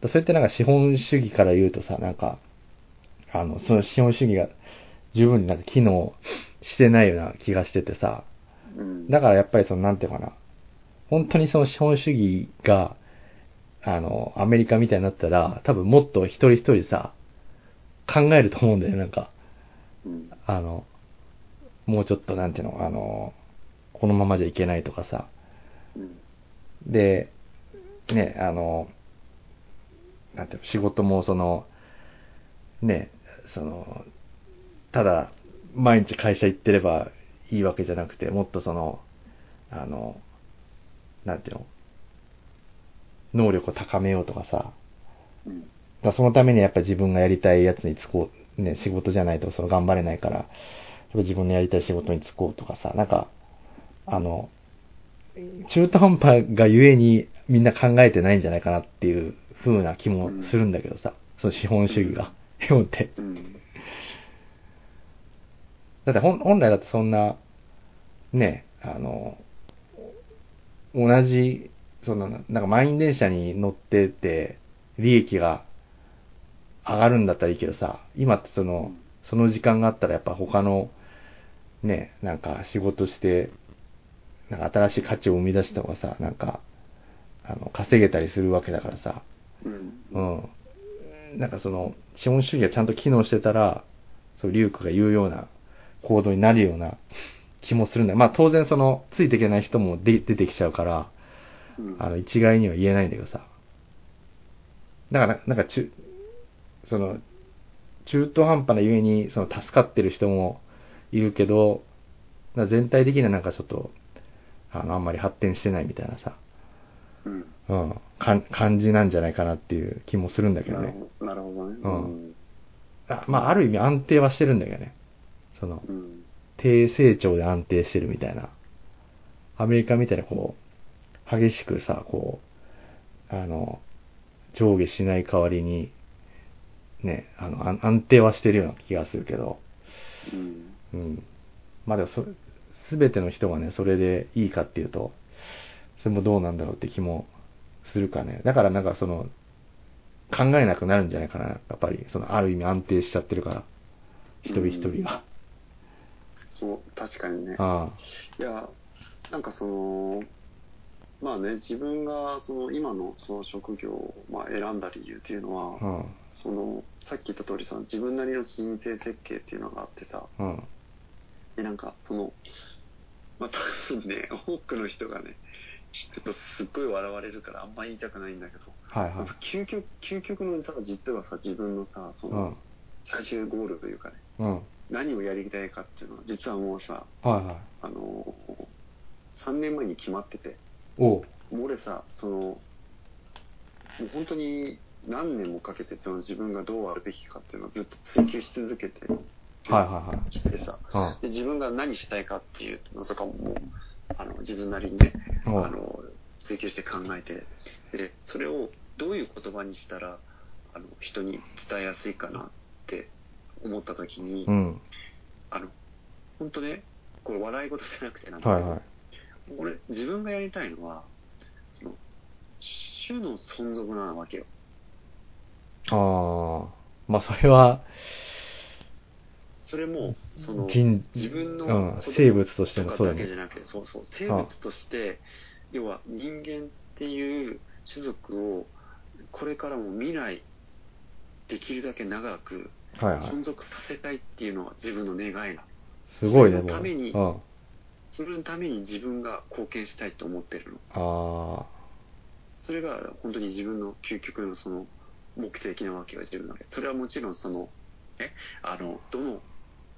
S3: だそれってなんか資本主義から言うとさ、なんか、あの、その資本主義が十分になんか機能してないような気がしててさ、
S2: うん。
S3: だからやっぱりその、なんていうのかな。本当にその資本主義が、あの、アメリカみたいになったら、多分もっと一人一人さ、考えると思うんだよね、なんか。
S2: うん。
S3: あの、もうちょっとなんていうの、あの、このままじゃいけないとかさ。
S2: うん。
S3: で、ね、あの、なんていうの、仕事もその、ね、その、ただ、毎日会社行ってればいいわけじゃなくて、もっとその、あの、なんていうの、能力を高めようとかさ、
S2: うん。
S3: だそのためにやっぱ自分がやりたいやつに就こう、ね、仕事じゃないとその頑張れないから、やっぱ自分のやりたい仕事に就こうとかさ、なんか、あの、中途半端がゆえにみんな考えてないんじゃないかなっていう風な気もするんだけどさ、その資本主義が、日本って。
S2: うん。
S3: だって本本来だってそんな、ね、あの、同じ、その、なんか満員電車に乗ってて、利益が上がるんだったらいいけどさ、今ってその、その時間があったらやっぱ他の、ね、なんか仕事して、なんか新しい価値を生み出した方がさ、なんか、あの、稼げたりするわけだからさ、
S2: うん。
S3: うん。なんかその、資本主義がちゃんと機能してたら、そう、リュウクが言うような行動になるような気もするんだよ。まあ当然その、ついていけない人もで出てきちゃうから、
S2: うん。
S3: あの、一概には言えないんだけどさ。だから、なんか中、その、中途半端なゆえに、その、助かってる人もいるけど、全体的にはなんかちょっと、あの、あんまり発展してないみたいなさ、
S2: うん。
S3: うん、かん感じなんじゃないかなっていう気もするんだけどね。
S2: なるほど。ね。
S3: うんあまあ、ある意味安定はしてるんだけどね。その、
S2: うん。
S3: 低成長で安定してるみたいな。アメリカみたいなこう、激しくさ、こう、あの、上下しない代わりに、ね、あの、安安定はしてるような気がするけど、
S2: うん。
S3: うん。まあでもそ、すべての人がね、それでいいかっていうと、それもどうなんだろうって気もするかね。だからなんかその、考えなくなるんじゃないかな。やっぱり、その、ある意味安定しちゃってるから。一人一人が。
S2: そう、確かにね。
S3: あ
S2: いや、なんかその、まあね、自分がその今のその職業をまあ選んだ理由っていうのは、
S3: あ、うん。
S2: その、さっき言った通りさ、自分なりの人生設計っていうのがあってさ、
S3: うん。
S2: で、なんかその、まあ多分ね、多くの人がね、ちょっとすっごい笑われるからあんま言いたくないんだけど、
S3: はいはい。
S2: 究極、究極のさ、実はさ、自分のさ、その、
S3: うん。
S2: 最終ゴールというかね、
S3: うん。
S2: 何をやりたいかっていうのは、実はもうさ、
S3: はいはい。
S2: あのー、3年前に決まってて。もう俺さ、その、もう本当に何年もかけてその自分がどうあるべきかっていうのをずっと追求し続けて
S3: はいはいはい。
S2: きてさ、
S3: うん
S2: で自分が何したいかっていうのとかももう、あの、自分なりにね、あの、追求して考えて、で、それをどういう言葉にしたら、あの、人に伝えやすいかなって思った時に、
S3: うん。
S2: あの、本当ね、これ笑い事じゃなくてなんだけど
S3: はいはい。
S2: 俺、自分がやりたいのは、その、種の存続なわけよ。
S3: ああ。まあそれは、
S2: それも、その、
S3: 人、
S2: 自分の
S3: うん生物としてもそうだ
S2: けじゃなくて、そうそう、生物として、要は人間っていう種族を、これからも未来、できるだけ長く
S3: はいはい。
S2: 存続させたいっていうのが自分の願いなの。
S3: すごいね、
S2: そのために
S3: もう。うん。
S2: それのために自分が貢献したいと思ってるの。
S3: あ
S2: それが本当に自分の究極のその目的なわけよ、自分の中で。それはもちろんその、え、あの、どの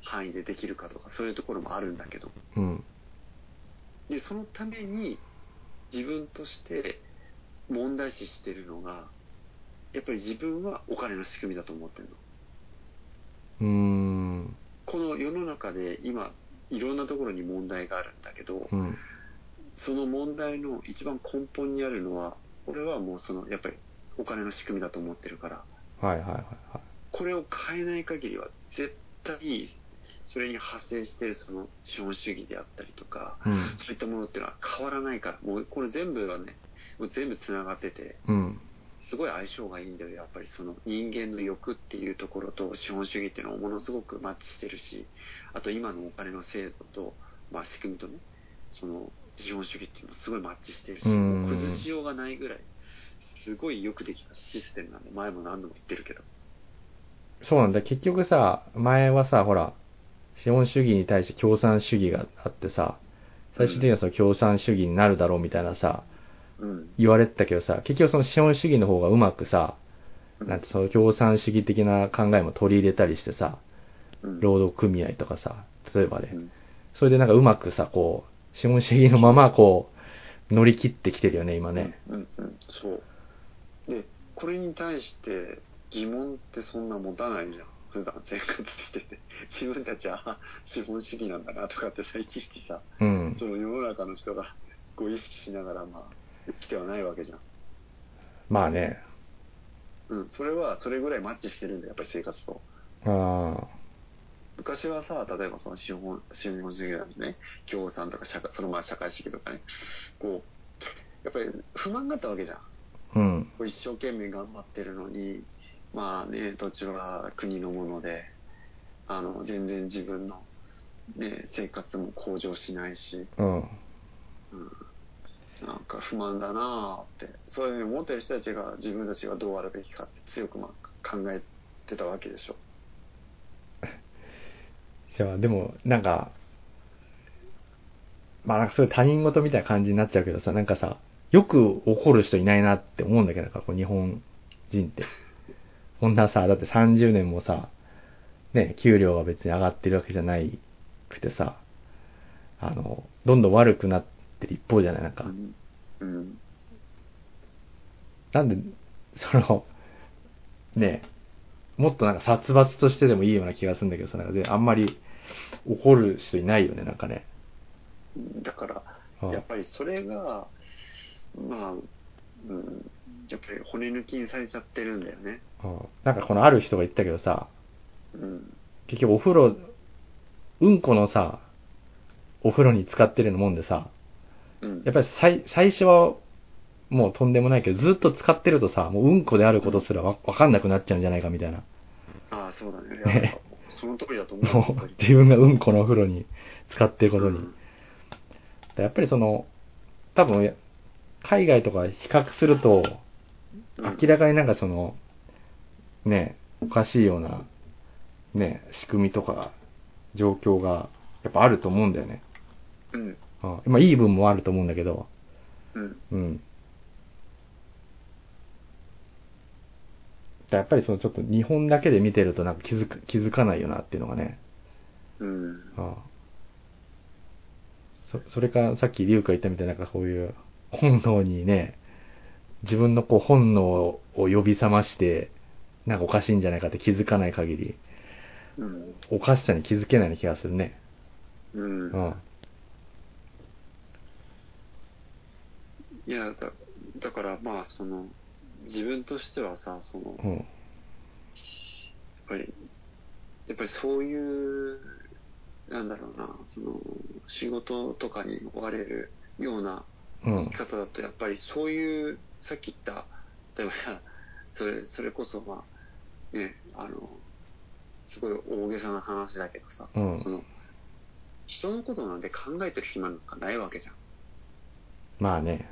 S2: 範囲でできるかとかそういうところもあるんだけど。
S3: あ。うん。
S2: で、そのために自分として問題視してるのが、やっぱり自分はお金の仕組みだと思ってるの。
S3: うーん。
S2: この世の中で今、いろんなところに問題があるんだけど、
S3: うん。
S2: その問題の一番根本にあるのは、俺はもうその、やっぱりお金の仕組みだと思ってるから、
S3: はいはいはいはい。
S2: これを変えない限りは絶対それに派生してるその資本主義であったりとか、
S3: うん。
S2: そういったものっていうのは変わらないから、もうこれ全部がね、もう全部繋がってて、
S3: うん。
S2: すごい相性がいいんだよ、やっぱりその人間の欲っていうところと資本主義っていうのはものすごくマッチしてるし、あと今のお金の制度と、まあ仕組みとね、その資本主義っていうのはすごいマッチしてるし、崩しようがないぐらい、すごいよくできたシステムなんで、前も何度も言ってるけど。
S3: そうなんだ。結局さ、前はさ、ほら、資本主義に対して共産主義があってさ、最終的にはその共産主義になるだろうみたいなさ、
S2: うん。
S3: 言われてたけどさ、結局その資本主義の方がうまくさ、なんてその共産主義的な考えも取り入れたりしてさ、
S2: うん
S3: 労働組合とかさ、例えばね、
S2: うん
S3: それでなんかうまくさ、こう、資本主義のままこう、乗り切ってきてるよね、今ね。
S2: うんうん、そう。で、これに対して疑問ってそんな持たないじゃん。普段生活してて。自分たちはあ資本主義なんだなとかってさ、いちいちさ、
S3: うん。
S2: その世の中の人がこう意識しながら、まあ、生きてはないわけじゃん。
S3: まあね。
S2: うん、それはそれぐらいマッチしてるんだよ、やっぱり生活と。
S3: あ
S2: 昔はさ、例えばその資本資本主義なんでね、共産とか社会、そのまあ社会主義とかね、こう、やっぱり不満があったわけじゃん。
S3: あ。うん。
S2: 一生懸命頑張ってるのに、まあね、土地は国のもので、あの、全然自分の、ね、生活も向上しないし、
S3: うん。
S2: うん、なんか不満だなぁって、そういうふうに思ってる人たちが自分たちがどうあるべきかって強くまあ考えてたわけでしょ。
S3: じゃあ、でも、なんか、まあなんかそういう他人事みたいな感じになっちゃうけどさ、なんかさ、よく怒る人いないなって思うんだけど、なんかこう日本人って。こんなさ、だって30年もさ、ね、給料が別に上がってるわけじゃないくてさ、あの、どんどん悪くなってる一方じゃない？なんか
S2: う。ん。うん。
S3: なんで、その、ねもっとなんか殺伐としてでもいいような気がするんだけどさ、なんかであんまり怒る人いないよね、なんかね。
S2: だから、
S3: うん
S2: やっぱりそれが、まあ、うん、やっぱり骨抜きにされちゃってるんだよね。
S3: うんなんかこのある人が言ったけどさ、
S2: うん。
S3: 結局お風呂、うんこのさ、お風呂に使ってるようなもんでさ、
S2: うん。
S3: やっぱり最最初はもうとんでもないけど、ずっと使ってるとさ、もううんこであることすらわわかんなくなっちゃうんじゃないかみたいな。
S2: ああ、そうだね。
S3: ね
S2: その通りだと思う。
S3: もう自分がうんこのお風呂に使ってることに。
S2: うん
S3: やっぱりその、多分、海外とか比較すると、
S2: うん
S3: 明らかになんかその、ね、おかしいような、ね、仕組みとか、状況が、やっぱあると思うんだよね。
S2: うん。
S3: うんまあ、いい分もあると思うんだけど、
S2: うん。
S3: うん。だやっぱりそのちょっと日本だけで見てるとなんか気づく、気づかないよなっていうのがね。
S2: うん。
S3: ああそ、それかさっきリュウが言ったみたいななんかこういう本能にね、自分のこう本能を呼び覚まして、なんかおかしいんじゃないかって気づかない限り、
S2: うん。
S3: おかしさに気づけない気がするね。
S2: うん
S3: う。ん。
S2: いや、だだからまあ、その、自分としてはさ、その、やっ
S3: うん。
S2: ぱり、やっぱりそういう、なんだろうな、その、仕事とかに追われるような
S3: うん
S2: 生き。方だと、やっぱりそういう、さっき言った、例えばさ、それ、それこそ、まあ、ね、あの、すごい大げさな話だけどさ、
S3: うん
S2: その、人のことなんて考えてる暇なんかないわけじゃん。
S3: まあね。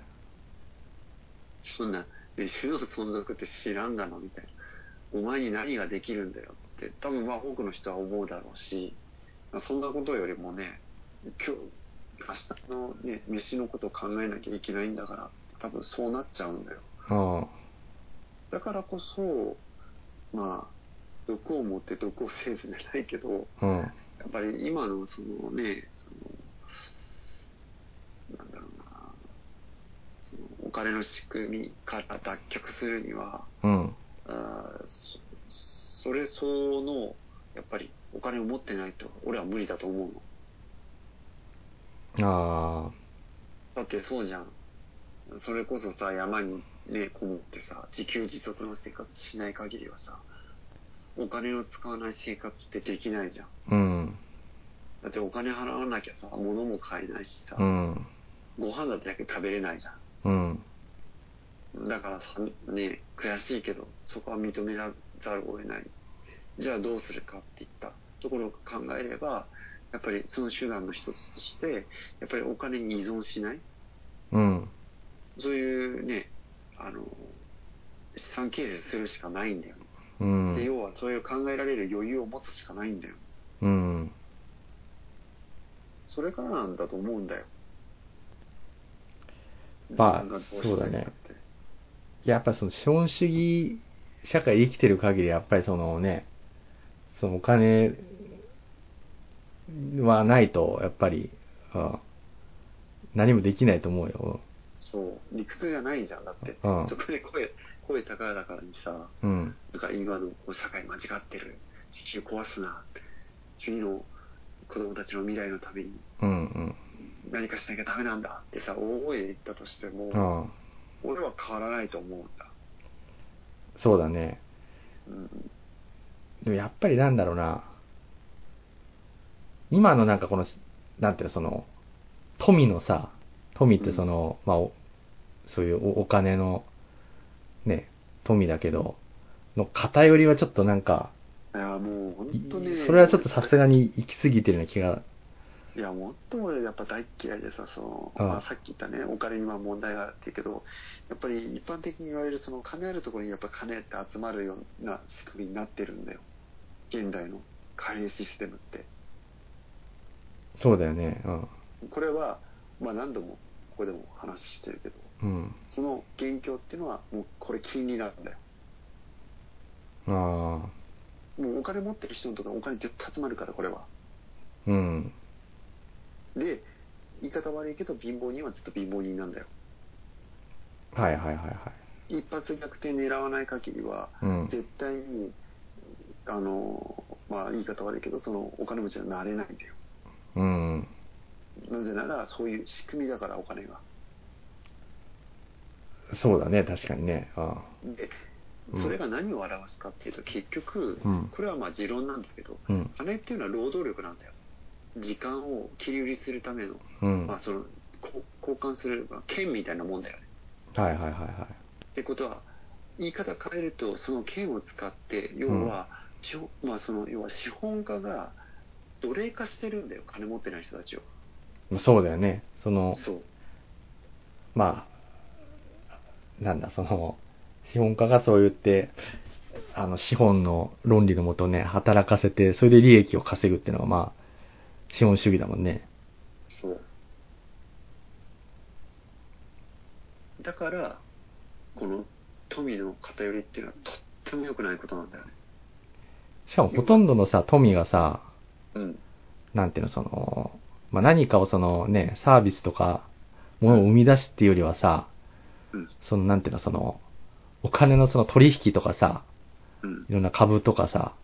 S2: そんな、ね、死の存続って知らんがな、みたいな。お前に何ができるんだよって、多分まあ多くの人は思うだろうし、まあそんなことよりもね、今日、明日のね、飯のことを考えなきゃいけないんだから、多分そうなっちゃうんだよ。
S3: うん。
S2: だからこそ、まあ、毒を持って毒をせずじゃないけど、
S3: うん。
S2: やっぱり今のそのね、その、なんだろうな、そのお金の仕組みから脱却するには、
S3: うん。
S2: あーそそれ相応の、やっぱりお金を持ってないと、俺は無理だと思うの。
S3: あ
S2: だってそうじゃん。それこそさ、山にね、こもってさ、自給自足の生活しない限りはさ、お金を使わない生活ってできないじゃん。
S3: あ。うん。
S2: だってお金払わなきゃさ、物も買えないしさ、
S3: うん。
S2: ご飯だってだけ食べれないじゃ
S3: うん。
S2: ん。だからさ、ね、悔しいけど、そこは認めざるを得ない。じゃあどうするかって言ったところを考えれば、やっぱりその手段の一つとして、やっぱりお金に依存しない。
S3: うん。
S2: そういうね、あの、資産形成するしかないんだよね。
S3: うん。
S2: で、要はそういう考えられる余裕を持つしかないんだよ。
S3: うん。
S2: それからなんだと思うんだよ。
S3: まあ
S2: 自分がどしたいかって
S3: やっぱその資本主義社会生きてる限り、やっぱりそのね、そのお金はないと、やっぱり、うん何もできないと思うよ。
S2: そう、理屈じゃないじゃん。だって、
S3: うん
S2: そこで声、声高々からにさ、
S3: うん。
S2: なんか今のこう社会間違ってる、地球壊すな、次の子供たちの未来のために。何かしなきゃダメなんだってさ、大声で言ったとしても、
S3: うん。
S2: 俺は変わらないと思うんだ。
S3: そうだね。
S2: うん、
S3: でもやっぱりなんだろうな。今のなんかこの、なんていうの、その、富のさ、富ってその、まあお、そういうおお金の、ね、富だけど、の偏りはちょっとなんか、
S2: いや、もう本当ね。
S3: それはちょっとさすがに行き過ぎてるような気が、
S2: いや、もっと俺やっぱ大っ嫌いでさ、その、
S3: うん
S2: まあ、さっき言ったね、お金には問題があるって言うけど、やっぱり一般的に言われるその金あるところにやっぱ金って集まるような仕組みになってるんだよ。現代の貨幣システムって。
S3: そうだよね。うん。
S2: これは、まあ何度もここでも話してるけど、
S3: うん。
S2: その元凶っていうのはもうこれ金利なんだよ。
S3: ああ。
S2: もうお金持ってる人のとかお金絶対集まるから、これは。
S3: うん。
S2: で、言い方悪いけど貧乏人はずっと貧乏人なんだよ。
S3: はいはいはいはい。
S2: 一発逆転狙わない限りは、
S3: うん。
S2: 絶対に、あの、まあ言い方悪いけど、そのお金持ちにはなれないんだよ。
S3: うん。
S2: なぜなら、そういう仕組みだから、お金が。
S3: そうだね、確かにね。あ
S2: で
S3: う、ん
S2: それが何を表すかっていうと、結局、
S3: あうん。
S2: これはまあ持論なんだけど、
S3: うん。
S2: 金っていうのは労働力なんだよ。時間を切り売りするための、
S3: うん。
S2: まあその、こ交換する、まあ剣みたいなもんだよね。
S3: はいはいはいは
S2: ってことは、言い方変えると、その剣を使って、要は、資本まあその、要は資本家が奴隷化してるんだよ、金持ってない人たちを。
S3: い。そうだよね。その、
S2: そう。
S3: まあ、なんだ、その、資本家がそう言って、あの、資本の論理のもとね、働かせて、それで利益を稼ぐっていうのが、まあ、資本主義だもんね。
S2: そう。だから、この富の偏りっていうのはとっても良くないことなんだよね。
S3: しかもほとんどのさ、富がさ、
S2: うん。
S3: なんていうの、その、まあ、何かをそのね、サービスとか、ものを生み出すっていうよりはさ、
S2: うん。
S3: その、なんていうの、その、お金のその取引とかさ、
S2: うん
S3: い。ろんな株とかさ、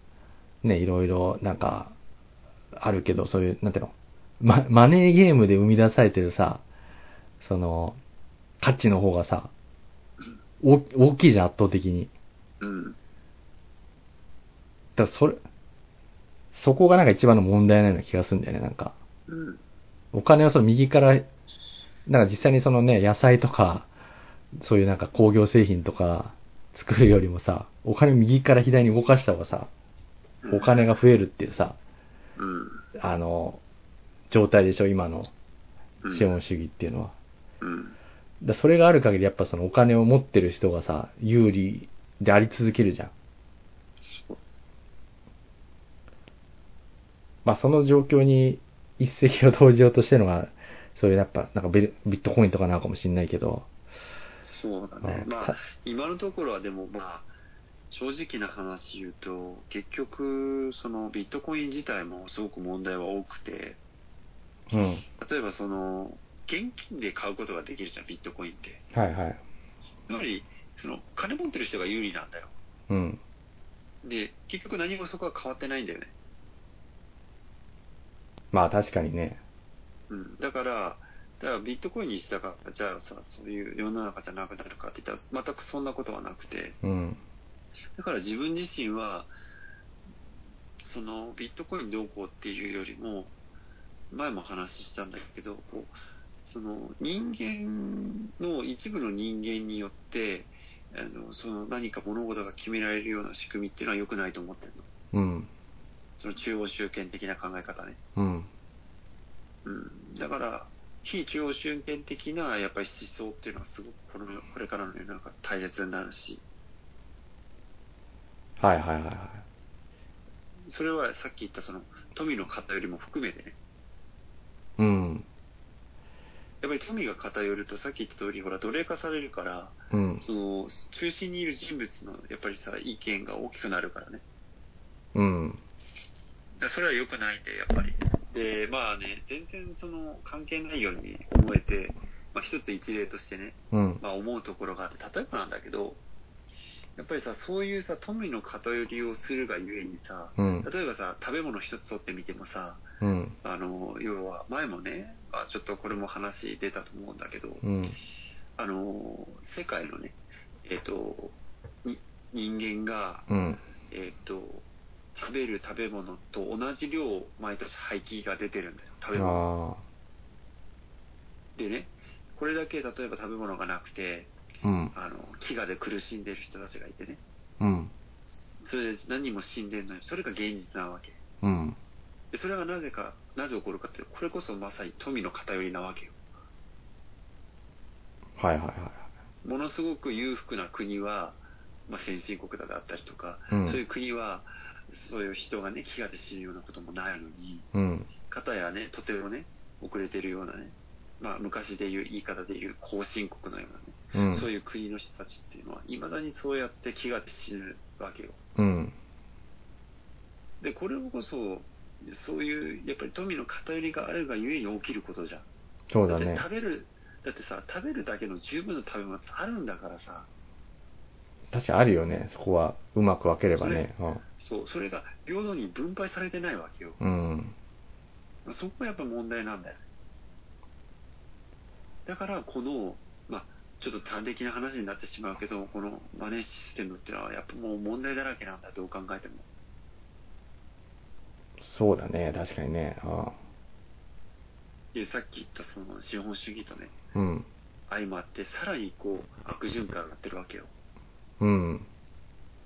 S3: ね、いろいろなんか、あるけど、そういう、なんていうの、ま、マネーゲームで生み出されてるさ、その、価値の方がさ、お大きいじゃん、圧倒的に。
S2: うん。
S3: だそれ、そこがなんか一番の問題なような気がするんだよね、なんか。
S2: うん。
S3: お金をその右から、なんか実際にそのね、野菜とか、そういうなんか工業製品とか作るよりもさ、お金を右から左に動かした方がさ、お金が増えるっていうさ、
S2: うん。
S3: あの、状態でしょ、今の
S2: うん。
S3: 資本主義っていうのは。
S2: うん。
S3: だそれがある限りやっぱそのお金を持ってる人がさ、有利であり続けるじゃん。
S2: そう。
S3: まあその状況に一石を投じようとしてるのが、そういうやっぱなんかビビットコインとかなのかもしんないけど、
S2: そうだね。
S3: うん
S2: まあ、今のところはでもまあ、正直な話言うと、結局、そのビットコイン自体もすごく問題は多くて、
S3: うん。
S2: 例えばその、現金で買うことができるじゃん、ビットコインって。
S3: はいはい。
S2: つまり、その、金持ってる人が有利なんだよ。
S3: うん。
S2: で、結局何もそこは変わってないんだよね。
S3: まあ確かにね。
S2: うん。だから、だからビットコインにしたから、じゃあさ、そういう世の中じゃなくなるかって言ったら、全くそんなことはなくて、
S3: うん。
S2: だから自分自身は、そのビットコインどうこうっていうよりも、前も話したんだけど、こうその人間の一部の人間によって、あのその何か物事が決められるような仕組みっていうのは良くないと思ってるの。
S3: うん。
S2: その中央集権的な考え方ね。
S3: うん。
S2: うん。だから、非中央集権的なやっぱり思想っていうのはすごくこのこれからの世の中大切になるし、
S3: はいはいはいはい。
S2: それはさっき言ったその富の偏りも含めてね、
S3: うん。
S2: やっぱり富が偏るとさっき言った通り、ほら、奴隷化されるから、
S3: うん。
S2: その、中心にいる人物の、やっぱりさ、意見が大きくなるからね。
S3: うん。
S2: それは良くないんで、やっぱり。で、まあね、全然その、関係ないように思えて、まあ一つ一例としてね、
S3: うん。
S2: まあ思うところがあって、例えばなんだけど、やっぱりさ、そういうさ、富の偏りをするがゆえにさ、
S3: うん。
S2: 例えばさ、食べ物一つ取ってみてもさ、
S3: うん。
S2: あの、要は、前もね、あちょっとこれも話出たと思うんだけど、
S3: うん。
S2: あの世界のね、えっ、と、に人間が、
S3: うん。
S2: えっ、と、食べる食べ物と同じ量、毎年廃棄が出てるんだよ、食べ物。
S3: あ
S2: でね、これだけ例えば食べ物がなくて、
S3: あ。うん。
S2: あの、飢餓で苦しんでる人たちがいてね、
S3: うん。
S2: それで何人も死んでるのに、それが現実なわけ。
S3: うん。
S2: で、それがなぜか、なぜ起こるかっていうと、これこそまさに富の偏りなわけよ。
S3: はいはいはい。
S2: ものすごく裕福な国は、まあ、先進国だったりとか、
S3: うん
S2: そういう国は、そういう人がね、飢餓で死ぬようなこともないのに、
S3: うん。
S2: 方やね、とてもね、遅れてるようなね、まあ、昔で言う、言い方で言う後進国のようなね、
S3: うん。
S2: そういう国の人たちっていうのは、未だにそうやって飢餓で死ぬわけよ。
S3: うん。
S2: で、これこそ、そういう、やっぱり富の偏りがあるがゆえに起きることじゃん。だって
S3: そうだね。
S2: 食べる、だってさ、食べるだけの十分な食べ物ってあるんだからさ、
S3: 確かにあるよね。そこはうまく分ければね。
S2: そう、それが平等に分配されてないわけよ。
S3: うん。うん。
S2: そこがやっぱ問題なんだよ。だから、この、まあ、ちょっと端的な話になってしまうけど、このマネーシステムっていうのはやっぱもう問題だらけなんだ、どう考えても。
S3: そうだね。確かにね。あ
S2: で、さっき言ったその資本主義とね、
S3: あうん。
S2: 相まって、さらにこう、悪循環がやってるわけよ。
S3: うん。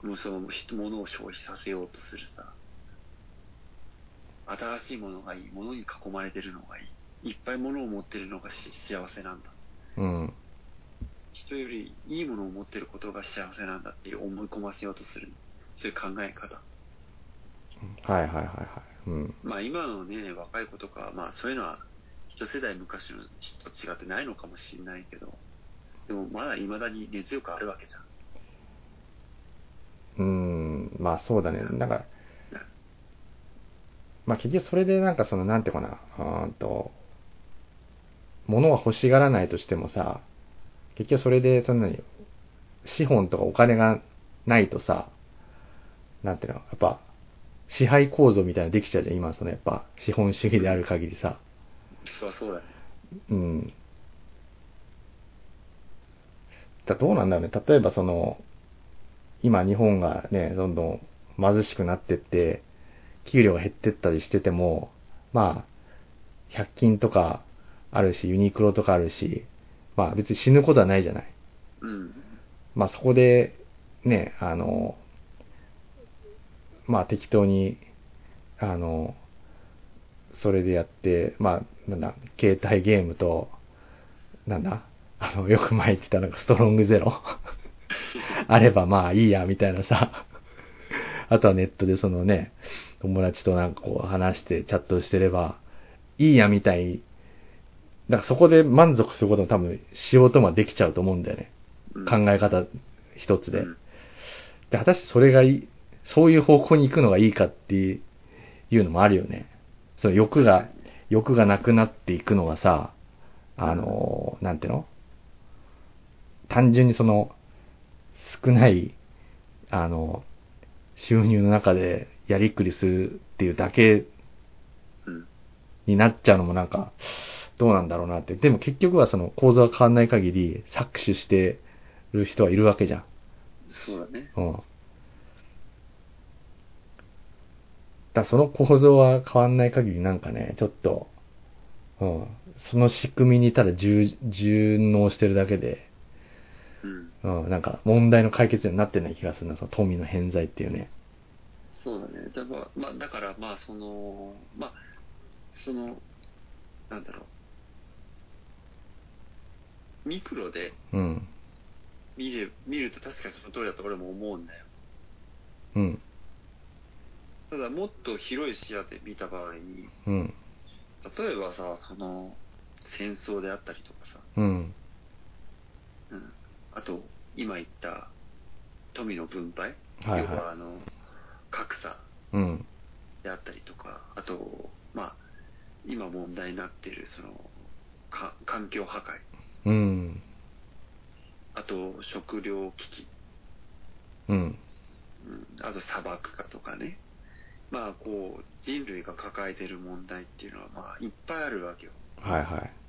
S2: もうその人物を消費させようとするさ、新しいものがいい、ものに囲まれてるのがいい、いっぱいものを持ってるのがし幸せなんだ。
S3: うん。
S2: 人よりいいものを持ってることが幸せなんだっていう思い込ませようとする、そういう考え方。
S3: はいはいはいはい。うん。
S2: まあ今のね、若い子とかは、まあそういうのは一世代昔の人と違ってないのかもしれないけど、でもまだ未だに根強くあるわけじゃん。
S3: うーん、まあそうだね。なんか、まあ結局それでなんかその、なんていうかな、うーんと、物は欲しがらないとしてもさ、結局それで、そんなに、資本とかお金がないとさ、なんていうの、やっぱ、支配構造みたいなのできちゃうじゃん、今、そのやっぱ、資本主義である限りさ。
S2: そりゃそうだよ。
S3: うん。だどうなんだろうね。例えばその、今日本がね、どんどん貧しくなってって、給料が減ってったりしてても、まあ、100均とかあるし、ユニクロとかあるし、まあ別に死ぬことはないじゃない。
S2: うん。
S3: まあそこで、ね、あの、まあ適当に、あの、それでやって、まあ、なんだ、携帯ゲームと、なんだ、あの、よく前言ってたなんかストロングゼロ あればまあいいや、みたいなさ。あとはネットでそのね、友達となんかこう話してチャットしてれば、いいや、みたい。だからそこで満足することも多分しようともできちゃうと思うんだよね。
S2: うん
S3: 考え方一つで。
S2: うん
S3: で、果たしてそれがいい、そういう方向に行くのがいいかっていうのもあるよね。その欲が、欲がなくなっていくのがさ、あの、なんていうの？単純にその、少ない、あの、収入の中でやりくりするっていうだけ
S2: うん。
S3: になっちゃうのもなんか、どうなんだろうなって。でも結局はその構造が変わんない限り搾取してる人はいるわけじゃん。
S2: そうだね。
S3: うん。だその構造は変わんない限りなんかね、ちょっと、うん。その仕組みにただ順順応してるだけで、
S2: うん。
S3: うん。なんか問題の解決にはなってない気がするな、その富の偏在っていうね。
S2: そうだね。だから、まあ、だからまあ、その、まあ、その、なんだろう。ミクロで
S3: うん。
S2: 見る、見ると確かにその通りだと俺も思うんだよ。
S3: うん。
S2: ただ、もっと広い視野で見た場合に、
S3: うん。
S2: 例えばさ、その、戦争であったりとかさ、
S3: うん。
S2: うん。あと、今言った、富の分配、
S3: はい
S2: 要は
S3: は
S2: あの、格差
S3: い。うん。
S2: であったりとか、あと、まあ、今問題になっている、その、か環境破壊、
S3: うん。
S2: あと、食糧危機、
S3: うん。
S2: うん、あと砂漠化とかね。まあ、こう、人類が抱えている問題っていうのは、まあ、いっぱいあるわけよ。
S3: はいはい。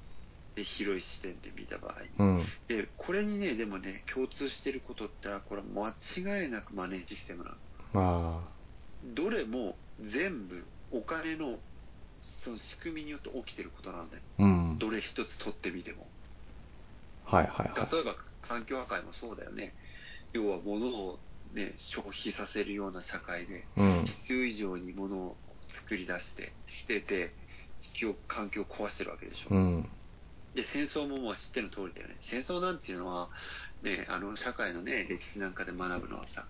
S2: で、広い視点で見た場合に。
S3: うん。
S2: で、これにね、でもね、共通してることってこれは間違いなくマネーシステムなの。
S3: ま
S2: どれも全部お金のその仕組みによって起きてることなんだよ。
S3: あ。うん。
S2: どれ一つ取ってみても。
S3: はいはいはい。
S2: 例えば環境破壊もそうだよね。要は物をね、消費させるような社会で、
S3: うん。
S2: 必要以上に物を作り出して、捨てて、地球を、環境を壊してるわけでしょ。
S3: うん。
S2: で、戦争ももう知ってる通りだよね。戦争なんていうのは、ね、あの、社会のね、歴史なんかで学ぶのはさ、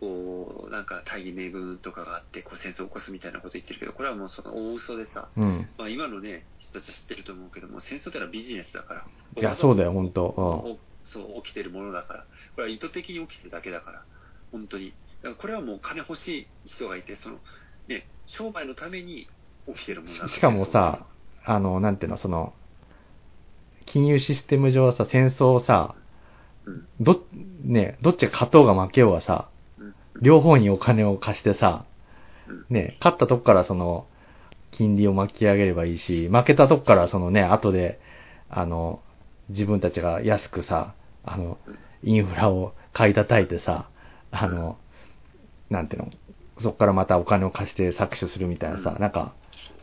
S2: こう、なんか大義名分とかがあって、こう戦争を起こすみたいなこと言ってるけど、これはもうその大嘘でさ、
S3: うん。
S2: まあ今のね、人たちは知ってると思うけども、戦争ってのはビジネスだから。
S3: いや、そうだよ、本
S2: お
S3: 当
S2: そう、起きてるものだから。これは意図的に起きてるだけだから。本当に。だからこれはもう金欲しい人がいて、その、ね、商売のために起きてるものだから。
S3: しかもさ、あの、なんていうの、その、金融システム上さ、戦争をさ、
S2: うん、
S3: ど、ね、どっちが勝とうが負けようがさ、
S2: うん、
S3: 両方にお金を貸してさ、
S2: うん、
S3: ね、勝ったとこからその、金利を巻き上げればいいし、負けたとこからそのね、後で、あの、自分たちが安くさ、あの、インフラを買い叩いてさ、あの、なんていうの、そこからまたお金を貸して搾取するみたいなさ、
S2: うん
S3: なんか、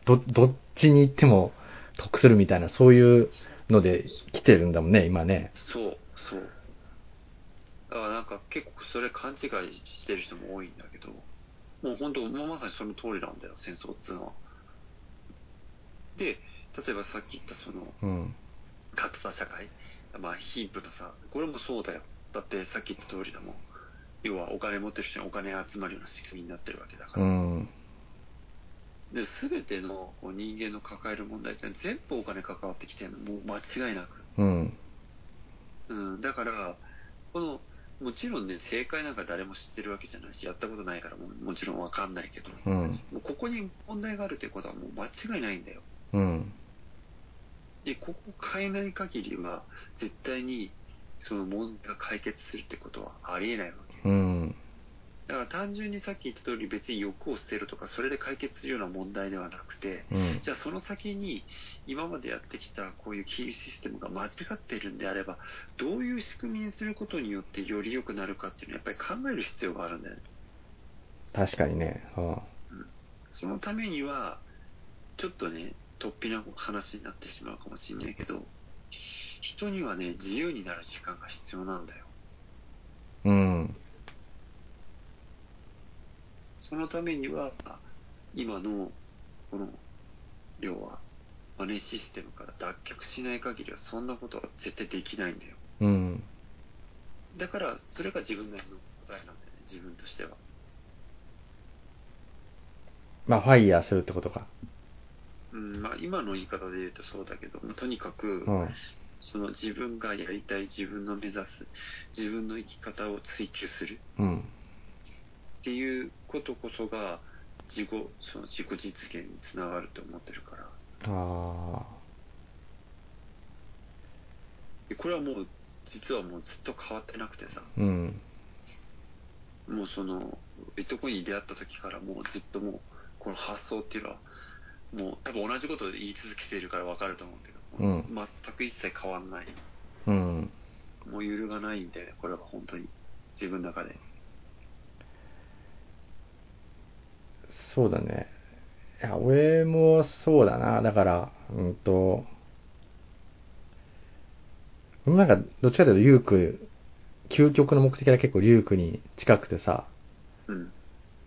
S3: ど、どっちに行っても得するみたいな、そういうので来てるんだもんね、今ね。
S2: そう、そう。だからなんか結構それ勘違いしてる人も多いんだけど、もう本当、まさにその通りなんだよ、戦争っていうのは。で、例えばさっき言ったその、
S3: うん。
S2: 格差社会、まあ貧富の差、これもそうだよ。だってさっき言った通りだもん。要はお金持ってる人にお金が集まるような仕組みになってるわけだか
S3: う
S2: ら。
S3: ん。
S2: で、すべての人間の抱える問題って全部お金関わってきてるの、もう間違いなく。
S3: うん。
S2: うん、だから、この、もちろんね、正解なんか誰も知ってるわけじゃないし、やったことないからももちろんわかんないけど、
S3: うん。
S2: もうここに問題があるということはもう間違いないんだよ。
S3: うん。
S2: で、ここを変えない限りは、絶対にその問題が解決するってことはありえないわけ。
S3: うん。
S2: だから単純にさっき言った通り別に欲を捨てるとか、それで解決するような問題ではなくて、
S3: うん。
S2: じゃあその先に今までやってきたこういうキーシステムが間違っているんであれば、どういう仕組みにすることによってより良くなるかっていうのはやっぱり考える必要があるんだよね。
S3: 確かにね。うん。
S2: そのためには、ちょっとね、突飛な話になってしまうかもしれないけど、人にはね、自由になる時間が必要なんだよ。
S3: うん。
S2: そのためには、今の、この、要は、マネーシステムから脱却しない限りは、そんなことは絶対できないんだよ。
S3: うん。
S2: だから、それが自分なりの答えなんだよね、自分としては。
S3: まあ、ファイヤーするってことか。
S2: うん、まあ、今の言い方で言うとそうだけど、まあとにかく、
S3: うん。
S2: その自分がやりたい自分の目指す、自分の生き方を追求する
S3: うん。
S2: っていうことこそが、自己、その自己実現につながると思ってるから。
S3: あ
S2: でこれはもう、実はもうずっと変わってなくてさ、
S3: あ。うん。
S2: もうその、ビットコインに出会った時からもうずっともう、この発想っていうのは、もう多分同じことを言い続けているからわかると思うけど、
S3: うん
S2: 全く一切変わんない。
S3: うん。
S2: もう揺るがないんで、これは本当に、自分の中で。
S3: そうだね。いや、俺もそうだな。だから、うんと、なんか、どっちかというと、リューク、究極の目的は結構リュークに近くてさ、
S2: うん。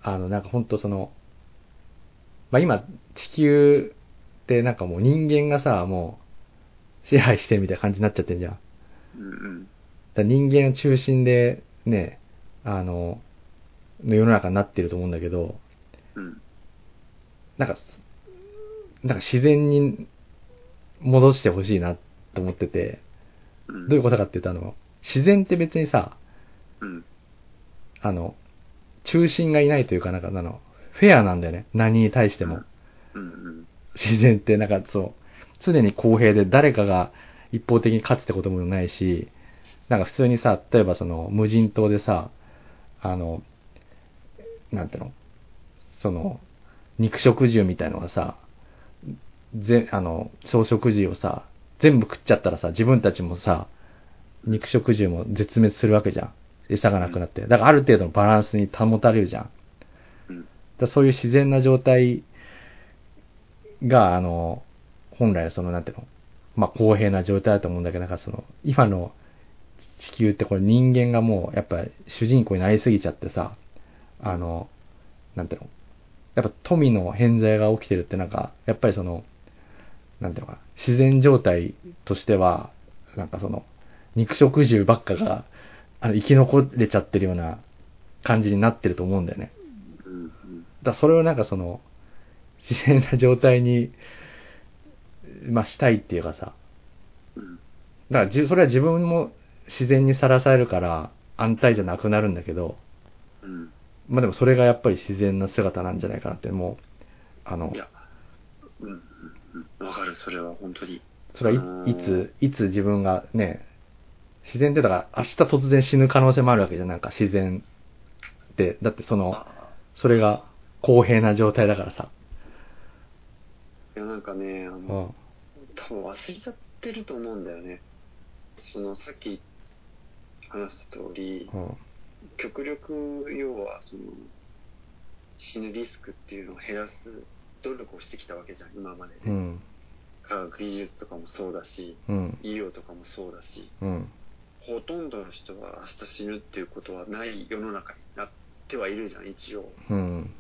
S3: あの、なんか本当その、まあ今、地球ってなんかもう人間がさ、もう支配してるみたいな感じになっちゃってんじゃん。だか
S2: うんうん。
S3: ら人間の中心でね、あの、の世の中になってると思うんだけど、
S2: うん。
S3: なんか、なんか自然に戻してほしいなと思ってて、
S2: うん。
S3: どういうことかって言うと、あの、自然って別にさ、
S2: うん。
S3: あの、中心がいないというか、なんか、あの、フェアなんだよね。何に対しても。
S2: うんうん。
S3: 自然って、なんかそう、常に公平で誰かが一方的に勝つってこともないし、なんか普通にさ、例えばその無人島でさ、あの、なんていうの？その、肉食獣みたいのがさ、ぜ、あの、草食獣をさ、全部食っちゃったらさ、自分たちもさ、肉食獣も絶滅するわけじゃん。餌がなくなって。だからある程度のバランスに保たれるじゃん。
S2: うん。
S3: だそういう自然な状態が、あの、本来はその、なんていうの、まあ、公平な状態だと思うんだけど、なんかその、今の地球ってこれ人間がもう、やっぱ主人公になりすぎちゃってさ、あの、なんていうの、やっぱ富の偏在が起きてるってなんか、やっぱりその、なんていうのかな、自然状態としては、なんかその、肉食獣ばっかが、あの、生き残れちゃってるような感じになってると思うんだよね。だからそれをなんかその、自然な状態に、まあしたいっていうかさ、
S2: うん。
S3: だからじそれは自分も自然にさらされるから安泰じゃなくなるんだけど、
S2: うん。
S3: まあでもそれがやっぱり自然な姿なんじゃないかなって、もう、あの
S2: い、や、うん。わかる、それは本当に。
S3: それはいいつ、いつ自分がね、自然ってだから明日突然死ぬ可能性もあるわけじゃん、なんか自然って。だってその、
S2: あ
S3: それが公平な状態だからさ。
S2: いや、なんかね、あ
S3: う
S2: の、
S3: ん。
S2: 多分忘れちゃってると思うんだよね。その、さっき話した通り、
S3: うん。
S2: 極力、要は、その、死ぬリスクっていうのを減らす努力をしてきたわけじゃん、今までね。
S3: うん。
S2: 科学技術とかもそうだし、
S3: うん。
S2: 医療とかもそうだし、
S3: うん。
S2: ほとんどの人は明日死ぬっていうことはない世の中になってはいるじゃん、一応。
S3: うん。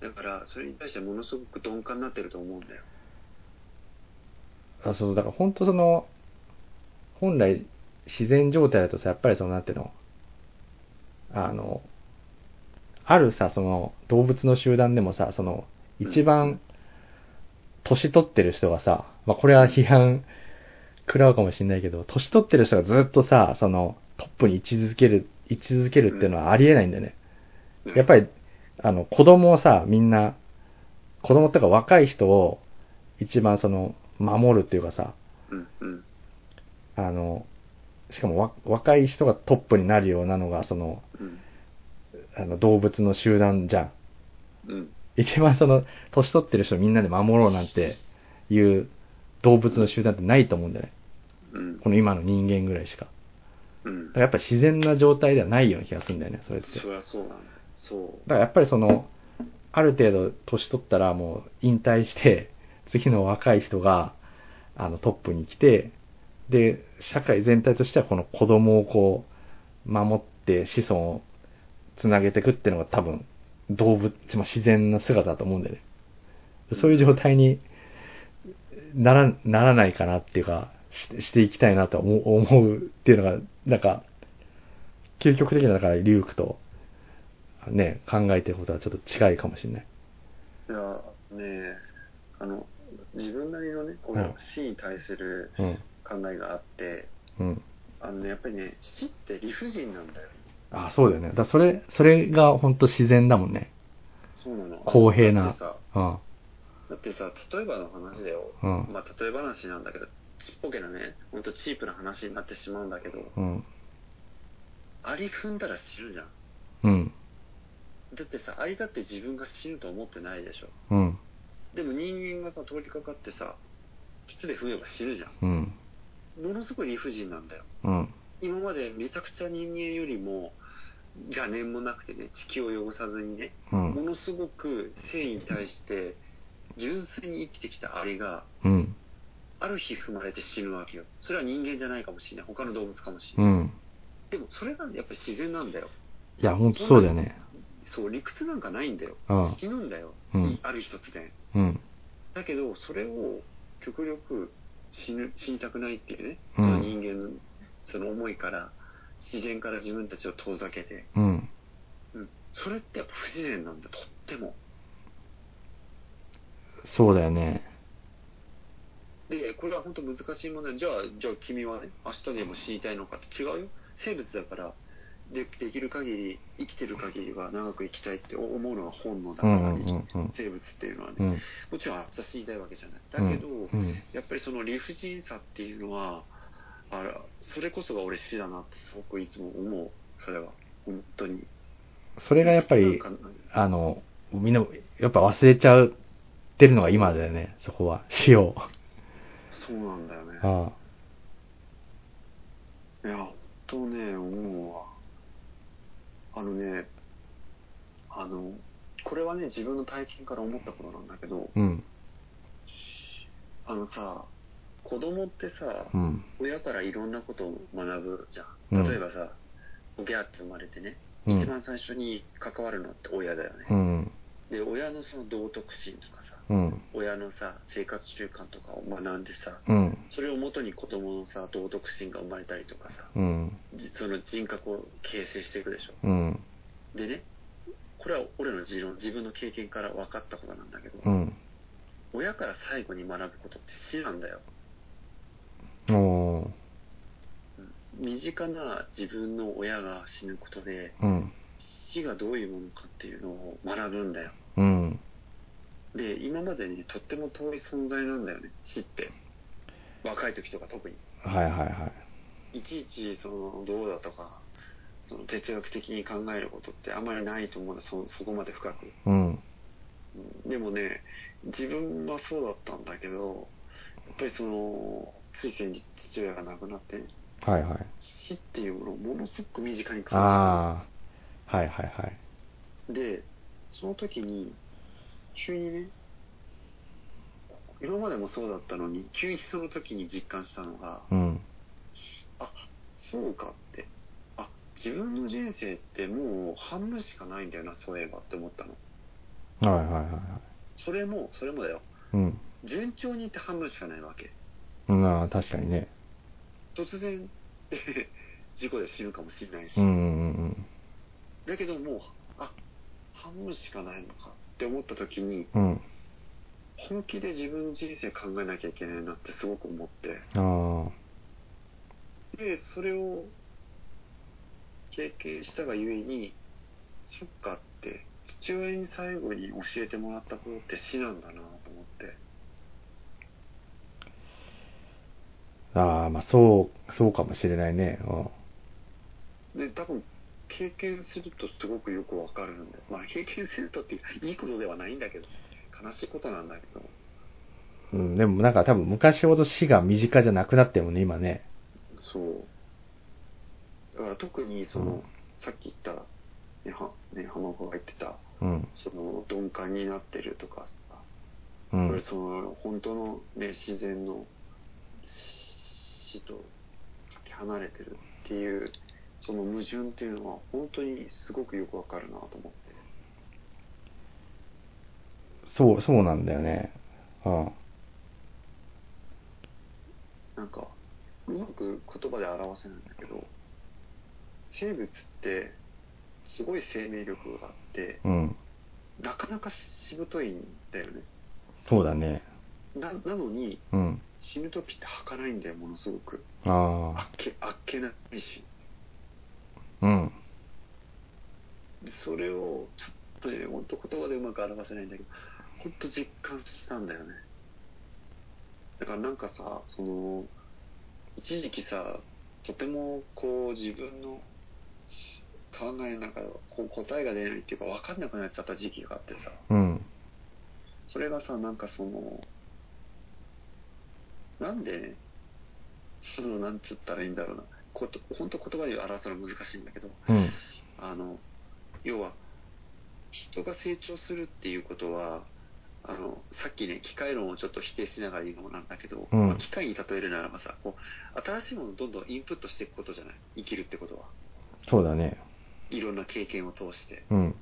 S2: だから、それに対してものすごく鈍感になってると思うんだよ。
S3: あそう、だから本当その、本来自然状態だとさ、やっぱりその、なんていうの、あの、あるさ、その動物の集団でもさ、その、一番年取ってる人がさ、まあこれは批判食らうかもしれないけど、年取ってる人がずっとさ、その、トップに位置づける、位置づけるっていうのはありえないんだよね。やっぱり、あの、子供をさ、みんな、子供っていうか若い人を一番その、守るっていうかさ。あの、しかもわ若い人がトップになるようなのが、その、
S2: うん。
S3: あの、動物の集団じゃん。
S2: うん。
S3: 一番その、年取ってる人をみんなで守ろうなんていう動物の集団ってないと思うんだよね。
S2: うん。
S3: この今の人間ぐらいしか。
S2: うん
S3: だからやっぱり自然な状態ではないような気がするんだよね、それって。だか
S2: そりゃそうなんだよ。そう。
S3: らやっぱりその、ある程度年取ったらもう引退して、次の若い人が、あのトップに来て、で、社会全体としてはこの子供をこう、守って子孫をつなげていくっていうのが多分、動物、まあ自然な姿だと思うんだよね。そういう状態になら、ならないかなっていうか、ししていきたいなと思う思うっていうのが、なんか、究極的な、だから、リュウクと、ね、考えてることはちょっと近いかもしれない。
S2: いや、ねえ、あの、自分なりのね、こ
S3: うん
S2: の死に対する
S3: うん。
S2: 考えがあって、
S3: うん。
S2: あのね、やっぱりね、死って理不尽なんだよ。
S3: あ、そうだよね。だからそれ、それが本当自然だもんね。
S2: そうなの。
S3: 公平な
S2: だってさ、
S3: うん。
S2: だってさ例えばの話だよ。
S3: うん
S2: まあ、例え話なんだけど、ちっぽけなね、ほんとチープな話になってしまうんだけど、
S3: うん。
S2: アリ踏んだら死ぬじゃん。
S3: うん。
S2: だってさ、アリだって自分が死ぬと思ってないでしょ。
S3: うん。
S2: でも人間がさ、通りかかってさ、靴で踏めば死ぬじゃん。
S3: うん。
S2: ものすごい理不尽なんだよ。
S3: うん。
S2: 今までめちゃくちゃ人間よりも、邪念もなくてね、地球を汚さずにね、
S3: うん。
S2: ものすごく生に対して、純粋に生きてきたアリが、
S3: うん。
S2: ある日踏まれて死ぬわけよ。それは人間じゃないかもしれない。他の動物かもしれない。
S3: うん。
S2: でもそれがやっぱり自然なんだよ。
S3: いや、ほんとそうだよね。
S2: そう、理屈なんかないんだよ。
S3: うん
S2: 死ぬんだよ。
S3: うん
S2: ある日突然。
S3: うん。
S2: だけど、それを極力死ぬ、死にたくないっていうね、
S3: うん
S2: その人間のその思いから、自然から自分たちを遠ざけて、
S3: うん。
S2: うん。それってやっぱ不自然なんだ、とっても。
S3: そうだよね。
S2: で、これは本当難しい問題。じゃあ、じゃあ君はね、明日でも死にたいのかって違うよ。生物だから、でできる限り、生きてる限りは長く生きたいって思うのは本能だからね、
S3: うんうん。
S2: 生物っていうのはね。
S3: うん。
S2: もちろん明日死にたいわけじゃない。だけど、
S3: うん。
S2: やっぱりその理不尽さっていうのは、あら、それこそが俺死だなってすごくいつも思う。それは。本当に。
S3: それがやっぱりあの、みんな、やっぱ忘れちゃってるのが今だよね、そこは。死を。
S2: そうなんだよね。
S3: あ
S2: いや、本当ね、思うわ。あのね、あの、これはね、自分の体験から思ったことなんだけど、
S3: うん。
S2: あのさ、子供ってさ、
S3: うん。
S2: 親からいろんなことを学ぶじゃ。
S3: うんん
S2: 例えばさ、ギャーって生まれてね、
S3: うん
S2: 一番最初に関わるのって親だよね。
S3: うん。
S2: で、親のその道徳心とかさ、
S3: うん。
S2: 親のさ、生活習慣とかを学んでさ、
S3: うん。
S2: それをもとに子供のさ、道徳心が生まれたりとかさ、
S3: うん。
S2: じその人格を形成していくでしょ。
S3: うん。
S2: でね、これは俺の自分の経験から分かったことなんだけど、
S3: うん。
S2: 親から最後に学ぶことって死なんだよ。身近な自分の親が死ぬことで、
S3: うん。
S2: 死がどういうものかっていうのを学ぶんだよ。
S3: うん。
S2: で、今までにとっても遠い存在なんだよね、死って。若い時とか特に。
S3: はいはいはい。
S2: いちいち、その、どうだとか、その哲学的に考えることってあんまりないと思うんだ、そそこまで深く。
S3: うん。
S2: うんでもね、自分はそうだったんだけど、やっぱりその、つい先日父親が亡くなって、
S3: はいはい。
S2: 死っていうものをものすごく身近に感
S3: ああ。はいはいはい。
S2: で、その時に、急にね、今までもそうだったのに、急にその時に実感したのが、
S3: うん。
S2: あ、そうかって。あ、自分の人生ってもう半分しかないんだよな、そういえばって思ったの。
S3: はいはいはいはい。
S2: それも、それもだよ。
S3: うん。
S2: 順調にいって半分しかないわけ。
S3: まあ確かにね。
S2: 突然、事故で死ぬかもしれないし。
S3: うんうんうん
S2: だけどもう、あ、半分しかないのかって思った時に、
S3: うん。うん。
S2: 本気で自分の人生考えなきゃいけないなってすごく思って、
S3: あ
S2: で、それを経験したがゆえに、そっかって、父親に最後に教えてもらったことって死なんだなと思って。
S3: あ。ああ、まあそう、そうかもしれないね。うん。
S2: で、多分、経験するとすごくよくわかるんで、まあ経験するとっていいことではないんだけど、悲しいことなんだけど、
S3: うん、でもなんか多分昔ほど死が身近じゃなくなってるもんね、今ね。
S2: そう。だから特にその、
S3: うん
S2: さっき言った、ね、はね浜岡が言ってた、
S3: うん。
S2: その鈍感になってるとかさ、これ
S3: うん。
S2: その本当のね、自然の死とかけ離れてるっていう、その矛盾っていうのは本当にすごくよくわかるなと思って。
S3: そう、そうなんだよね。うん。
S2: なんか、うまく言葉で表せないんだけど、生物ってすごい生命力があって、
S3: うん。
S2: なかなかしぶといんだよね。
S3: そうだね。
S2: な、なのに、
S3: うん。
S2: 死ぬ時って儚いんだよ、ものすごく。
S3: ああ。
S2: あっけ、あっけないし。
S3: うん。
S2: でそれを、ちょっとね、ほんと言葉でうまく表せないんだけど、ほんと実感したんだよね。だからなんかさ、その、一時期さ、とてもこう自分の考えの中でこう答えが出ないっていうか分かんなくなっちゃった時期があってさ、
S3: うん。
S2: それがさ、なんかその、なんでね、その、なんつったらいいんだろうな、こと、本当言葉で表すのは難しいんだけど、
S3: うん。
S2: あの、要は、人が成長するっていうことは、あの、さっきね、機械論をちょっと否定しながら言うのもなんだけど、
S3: うん
S2: まあ機械に例えるならばさ、こう、新しいものをどんどんインプットしていくことじゃない？生きるってことは。
S3: そうだね。
S2: いろんな経験を通して。
S3: うん。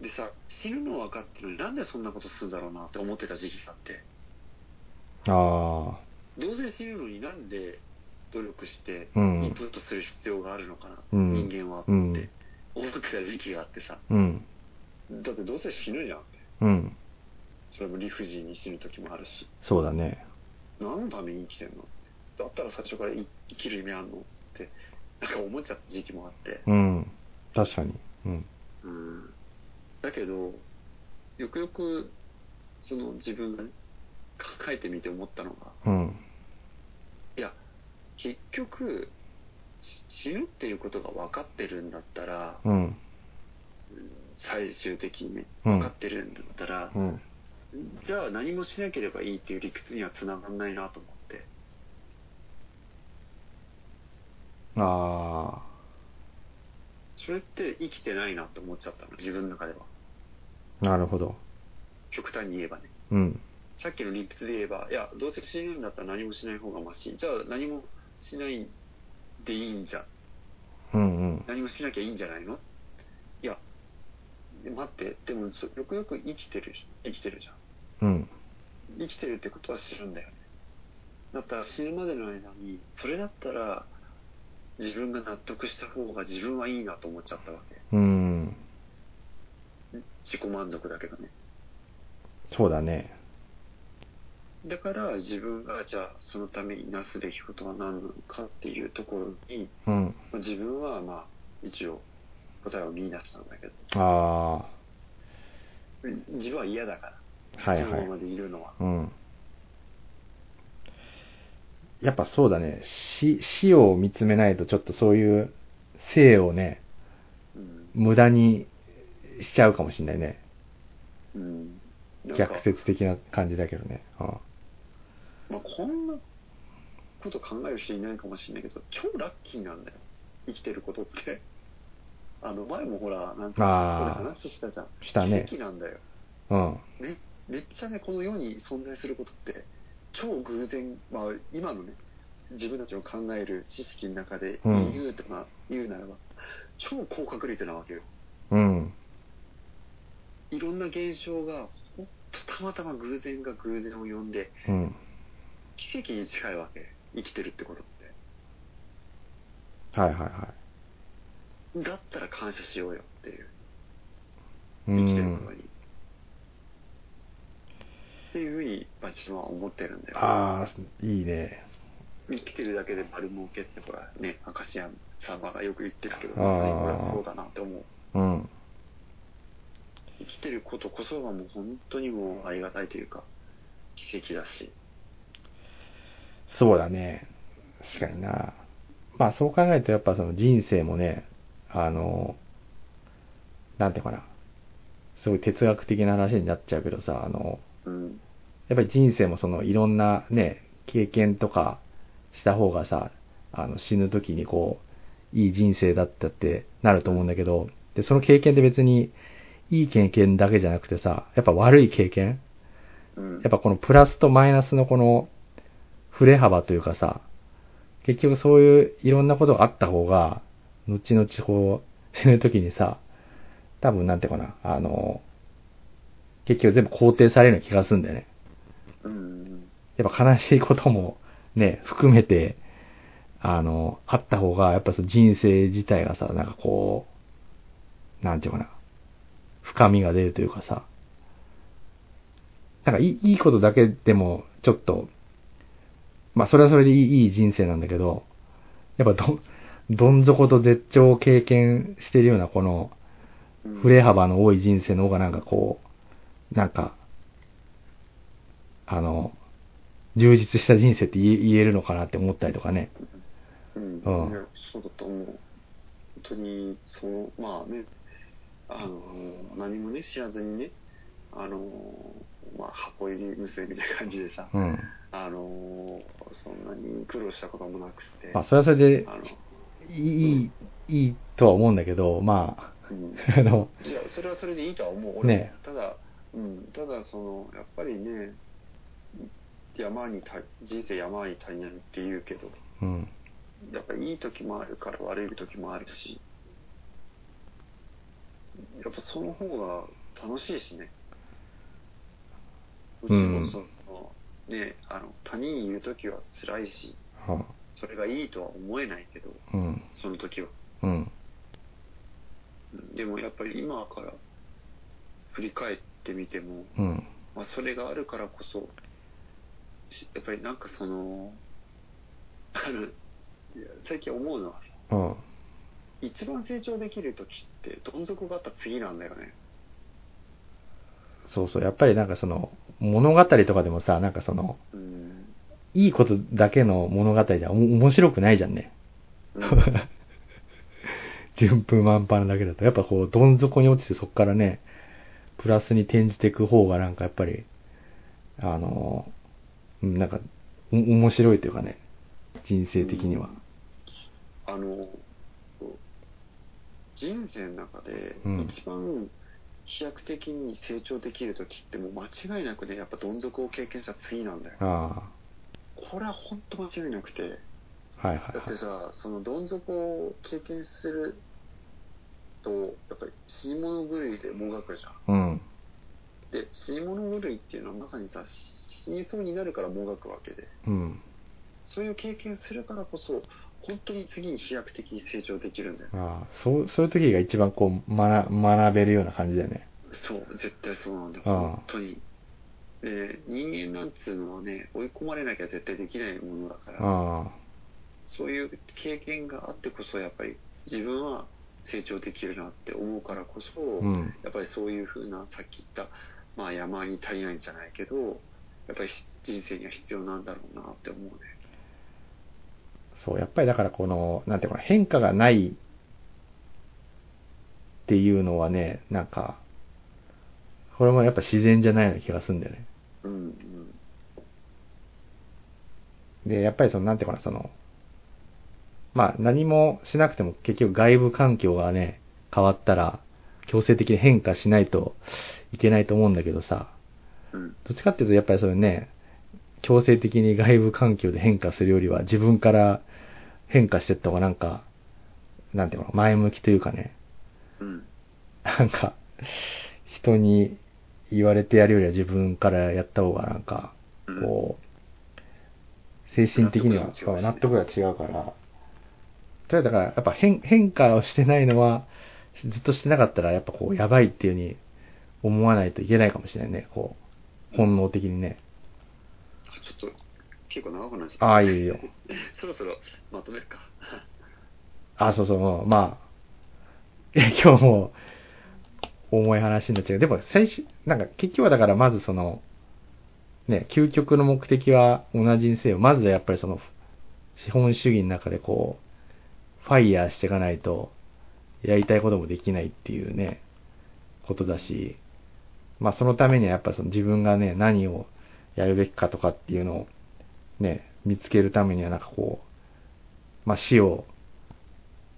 S2: でさ、死ぬの分かってるのになんでそんなことするんだろうなって思ってた時期があって、
S3: ああ。
S2: どうせ死ぬのになんで努力して
S3: う
S2: イン
S3: ん。
S2: プットする必要があるのかな、
S3: うん
S2: 人間はって
S3: うん
S2: 思ってた時期があってさ、
S3: うん。
S2: だってどうせ死ぬじゃん。
S3: うん。
S2: それも理不尽に死ぬ時もあるし。
S3: そうだね。
S2: 何のために生きてんのだったら最初からい生きる意味あんのって、なんか思っちゃった時期もあって。
S3: うん。確かに。うん。
S2: うん。だけど、よくよく、その自分がね、考えてみて思ったのが、
S3: うん。
S2: いや、結局、し死ぬっていうことが分かってるんだったら、
S3: うん。
S2: うん最終的にね、
S3: うん
S2: 分かってるんだったら、
S3: うん。
S2: じゃあ何もしなければいいっていう理屈にはつながんないなと思って。
S3: あ
S2: それって生きてないなって思っちゃったの、自分の中では。
S3: あ。なるほど。
S2: 極端に言えばね。
S3: うん。
S2: さっきの理屈で言えば、いや、どうせ死ぬんだったら何もしない方がマシ。じゃあ何もしないでいいんじゃん。
S3: うんうん。
S2: 何もしなきゃいいんじゃないの？いや、待って、でもそよくよく生きてるし、生きてるじゃん。
S3: うん。
S2: 生きてるってことは死ぬんだよね。だったら死ぬまでの間に、それだったら、自分が納得した方が自分はいいなと思っちゃったわけ。
S3: うん。
S2: 自己満足だけどね。
S3: そうだね。
S2: だから自分がじゃあそのためになすべきことは何なのかっていうところに、
S3: うん。
S2: まあ自分はまあ一応答えを見出したんだけど、
S3: あ
S2: 自分は嫌だから、
S3: あ。はいはい
S2: ま。までいるのは。
S3: うん。やっぱそうだね。死、死を見つめないとちょっとそういう生をね、
S2: うん。
S3: 無駄にしちゃうかもしんないね。
S2: うん。
S3: 逆説的な感じだけどね。うん。
S2: まあこんなこと考える人いないかもしれないけど、超ラッキーなんだよ。生きてることって。あの前もほら、なんか、話したじゃん。
S3: あ、したね。
S2: 奇跡なんだよ。
S3: うん。
S2: めめっちゃね、この世に存在することって、超偶然、まあ、今のね、自分たちの考える知識の中で
S3: うん
S2: 言うとか、言うならば、超高確率なわけよ。
S3: うん。
S2: いろんな現象が、ほんとたまたま偶然が偶然を呼んで、
S3: うん。
S2: 奇跡に近いわけ。生きてるってことって。
S3: はいはいは
S2: だったら感謝しようよっていう。生きてること
S3: ん。
S2: に。っていうふうに、まあ、自分は思ってるんだよ。
S3: ああ、いいね。
S2: 生きてるだけで丸儲けって、ほら、ね、明石家さんまがよく言ってるけど、まさにこれはそうだなって思う。
S3: うん。
S2: 生きてることこそがもう本当にもうありがたいというか、奇跡だし。
S3: そうだね。確かにな。まあそう考えるとやっぱその人生もね、あの、なんていうかな。すごい哲学的な話になっちゃうけどさ、あの、
S2: うん。
S3: やっぱり人生もそのいろんなね、経験とかした方がさ、あの死ぬ時にこう、いい人生だったってなると思うんだけど、で、その経験って別にいい経験だけじゃなくてさ、やっぱ悪い経験
S2: うん。
S3: やっぱこのプラスとマイナスのこの振れ幅というかさ、結局そういういろんなことがあった方が、後々こう死ぬ時にさ、多分なんていうかな、あの、結局全部肯定されるような気がするんだよね。
S2: うん。
S3: やっぱ悲しいこともね、含めて、あの、あった方が、やっぱその人生自体がさ、なんかこう、なんていうかな、深みが出るというかさ、なんかいいいいことだけでも、ちょっと、まあそれはそれでいいいい人生なんだけど、やっぱど、どん底と絶頂を経験してるようなこの、
S2: うん
S3: 振れ幅の多い人生の方がなんかこう、なんか、あの、充実した人生って言え言えるのかなって思ったりとかね。
S2: うん。
S3: うん
S2: いやそうだと思う。本当に、その、まあね、あの、何もね、知らずにね、あの、まあ、箱入り娘みたいな感じでさ、
S3: うん。
S2: あの、そんなに苦労したこともなくて、
S3: まあそれはそれでいい、いいとは思うんだけど、ま
S2: うん
S3: あ、あの、
S2: いや、それはそれでいいとは思う。俺も
S3: ね
S2: ただ、うん、ただ、その、やっぱりね、山にた、人生山に谷にって言うけど、
S3: うん。
S2: やっぱいい時もあるから悪い時もあるし、やっぱその方が楽しいしね。もちろんその、ね、あの、他人にいる時は辛いし、
S3: は
S2: それがいいとは思えないけど、
S3: うん。
S2: その時は。
S3: うん。
S2: うんでもやっぱり今から振り返ってみても、
S3: うん。
S2: まあ、それがあるからこそ、しやっぱりなんかその、あの、最近思うのは、
S3: うん。
S2: 一番成長できる時って、どん底があった次なんだよね。
S3: そうそう。やっぱりなんかその、物語とかでもさ、なんかその、
S2: うん。
S3: いいことだけの物語じゃお面白くないじゃんね。
S2: うん
S3: 順風満帆だけだと。やっぱこう、どん底に落ちてそこからね、プラスに転じていく方がなんかやっぱり、あの、うんなんか、お面白いというかね、人生的には。
S2: あの、人生の中で
S3: うん
S2: 一番飛躍的に成長できる時ってもう間違いなくね、やっぱどん底を経験した次なんだよ。
S3: あ
S2: これは本当間違いなくて、
S3: あ、はいはい
S2: だって
S3: はい。
S2: さ、そのどん底を経験すると、やっぱり死に物狂いでもがくじゃん。
S3: うん。
S2: で、死に物狂いっていうのはまさにさ、死にそうになるからもがくわけで、
S3: うん。
S2: そういう経験するからこそ、本当に次に飛躍的に成長できるんだよ。
S3: ああ、そう、そういう時が一番こう、学、学べるような感じだよね。
S2: そう、絶対そうなんだよ。
S3: ああ
S2: 本当に。で、人間なんつうのはね、追い込まれなきゃ絶対できないものだから、
S3: あ
S2: そういう経験があってこそ、やっぱり自分は成長できるなって思うからこそ、
S3: あ、うん。
S2: やっぱりそういうふうな、さっき言った、まあ山に足りないんじゃないけど、やっぱり人生には必要なんだろうなって思うね。
S3: そう、やっぱりだからこの、なんていうのかな、変化がないっていうのはね、なんか、これもやっぱ自然じゃないような気がするんだよね。
S2: うん、うん。
S3: で、やっぱりその、なんていうかな、その、まあ何もしなくても結局外部環境がね、変わったら強制的に変化しないといけないと思うんだけどさ、
S2: うん、
S3: どっちかっていうとやっぱりそれね、強制的に外部環境で変化するよりは自分から変化していった方がなんか、なんていうの、前向きというかね、
S2: うん。
S3: なんか、人に言われてやるよりは自分からやった方がなんか、
S2: うん
S3: こう、精神的には
S2: 納得が違うしね
S3: 納得が違うから、とりあえずだからやっぱ変変化をしてないのは、ずっとしてなかったらやっぱこうやばいっていうふうに思わないといけないかもしれないね、こ本能的にね。
S2: あちょっと、結構長くなっちゃった。
S3: ああ、いいよ。
S2: そろそろまとめるか。
S3: あ、そうそう、まあ、え 今日も、重い話になっちゃう。でも、最初、なんか、結局はだから、まずその、ね、究極の目的は同じにせよ。まずはやっぱりその、資本主義の中でこう、ファイヤーしていかないと、やりたいこともできないっていうね、ことだし、まあそのためにはやっぱその自分がね、何をやるべきかとかっていうのを、ね、見つけるためにはなんかこう、まあ死を、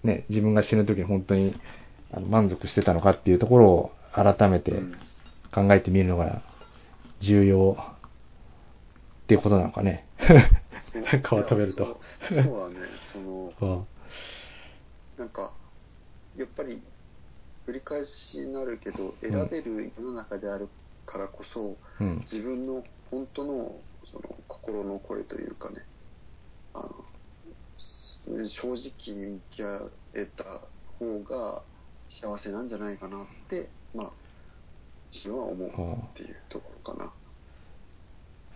S3: ね、自分が死ぬ時に本当にあの満足してたのかっていうところを改めて
S2: うん。
S3: 考えてみるのが重要っていうことなのかね。なんかを食べると。
S2: そうそうだね、その、
S3: うん。
S2: なんか、やっぱり、繰り返しになるけど、選べる世の中であるからこそ、
S3: うん。
S2: 自分の本当のその心の声というかね、あのね正直に向き合えた方が幸せなんじゃないかなって、まあ、自分は思うっていうところかな。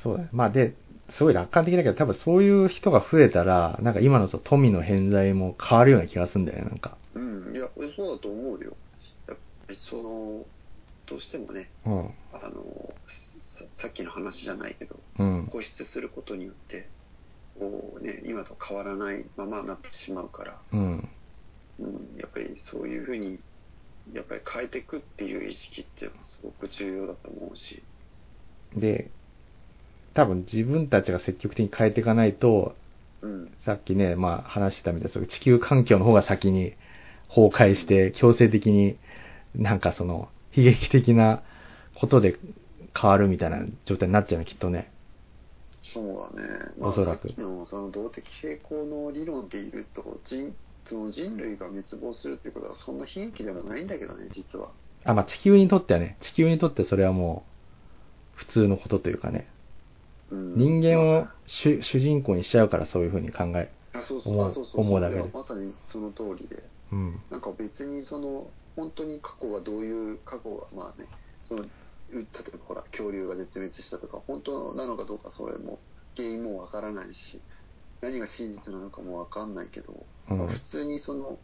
S3: そうだね。まあで、すごい楽観的だけど、多分そういう人が増えたら、なんか今の富の偏在も変わるような気がするんだよね、なんか。
S2: うん、いや、そうだと思うよ。やっぱりその、どうしてもね、
S3: うん。
S2: あの、ささっきの話じゃないけど、
S3: うん。
S2: 固執することによって、こうね、今と変わらないままになってしまうから、
S3: うん。
S2: うん、やっぱりそういうふうに、やっぱり変えていくっていう意識っていうのはすごく重要だと思うし、
S3: で、多分自分たちが積極的に変えていかないと、
S2: うん、
S3: さっきね、まあ話してたみたいな、地球環境の方が先に崩壊して、強制的になんかその悲劇的なことで変わるみたいな状態になっちゃうの、きっとね。
S2: そうだね。まあ、
S3: おそらく
S2: さっきのその動的平衡の理論で言うと、人その人類が滅亡するってことはそんな悲劇でもないんだけどね、実は。
S3: あ、まあ地球にとってはね、地球にとってそれはもう普通のことというかね、
S2: うん、
S3: 人間を
S2: ま
S3: 主主人公にしちゃうからそういうふうに考え。
S2: あ、あそうそう
S3: 思う
S2: あそうそう
S3: 思うだけで
S2: まさにその通りで。
S3: うん。
S2: なんか別にその本当に過去がどういう過去がまあねそのう例えばほら恐竜が絶滅したとか本当なのかどうかそれも原因もわからないし何が真実なのかもわかんないけど、
S3: うん
S2: まあ普通にその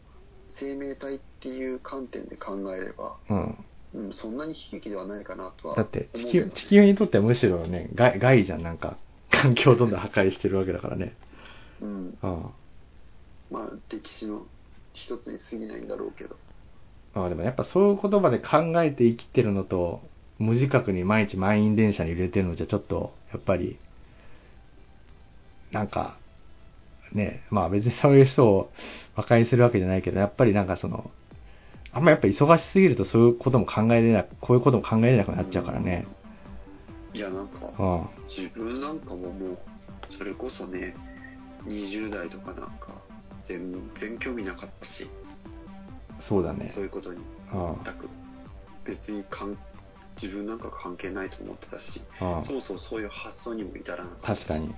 S2: 生命体っていう観点で考えれば、
S3: うん。
S2: うん、そんなに悲劇ではないかなとは
S3: だって地球、地球にとってはむしろね、害害じゃん、なんか。環境をどんどん破壊してるわけだからね。
S2: うん、
S3: うん。
S2: まあ歴史の一つに過ぎないんだろうけど
S3: まあでもやっぱそういう言葉で考えて生きてるのと、無自覚に毎日満員電車に入れてるのじゃちょっと、やっぱり、なんか、ね、まあ別にそういう人を馬鹿にするわけじゃないけど、やっぱりなんかその、あんまやっぱ忙しすぎるとそういうことも考えれなく、こういうことも考えれなくなっちゃうからね。
S2: いやなんか
S3: うん。
S2: 自分なんかももうそれこそね20代とかなんか全然興味なかったし
S3: そうだね
S2: そう。いうことに
S3: うん
S2: 全く別にかん自分なんか関係ないと思ってたし
S3: うん
S2: そもそもそういう発想にも至らなかったし
S3: 確かに。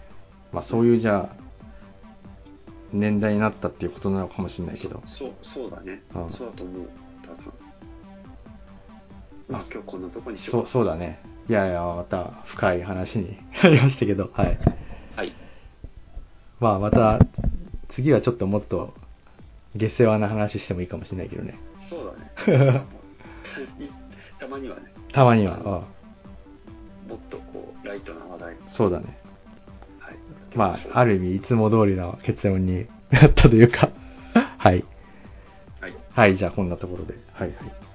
S3: まあそういうじゃあ、年代になったっていうことなのかもしれないけど。
S2: そうそうだね
S3: うん
S2: そうだと思う多分まあ今日こんなとこにしよ
S3: そうう、
S2: か
S3: そうだね。いやいや、また深い話に なりましたけど、はい。
S2: はい
S3: まあまた、次はちょっともっと、下世話な話してもいいかもしれないけどね。
S2: そうだね たまにはね
S3: たまには、
S2: もっとこうライトな話題
S3: うん、そうだね。
S2: はい
S3: まあ、ある意味、いつも通りの結論になったというか、はい。
S2: はい
S3: はい、じゃあこんなところで。はいはい。
S2: はい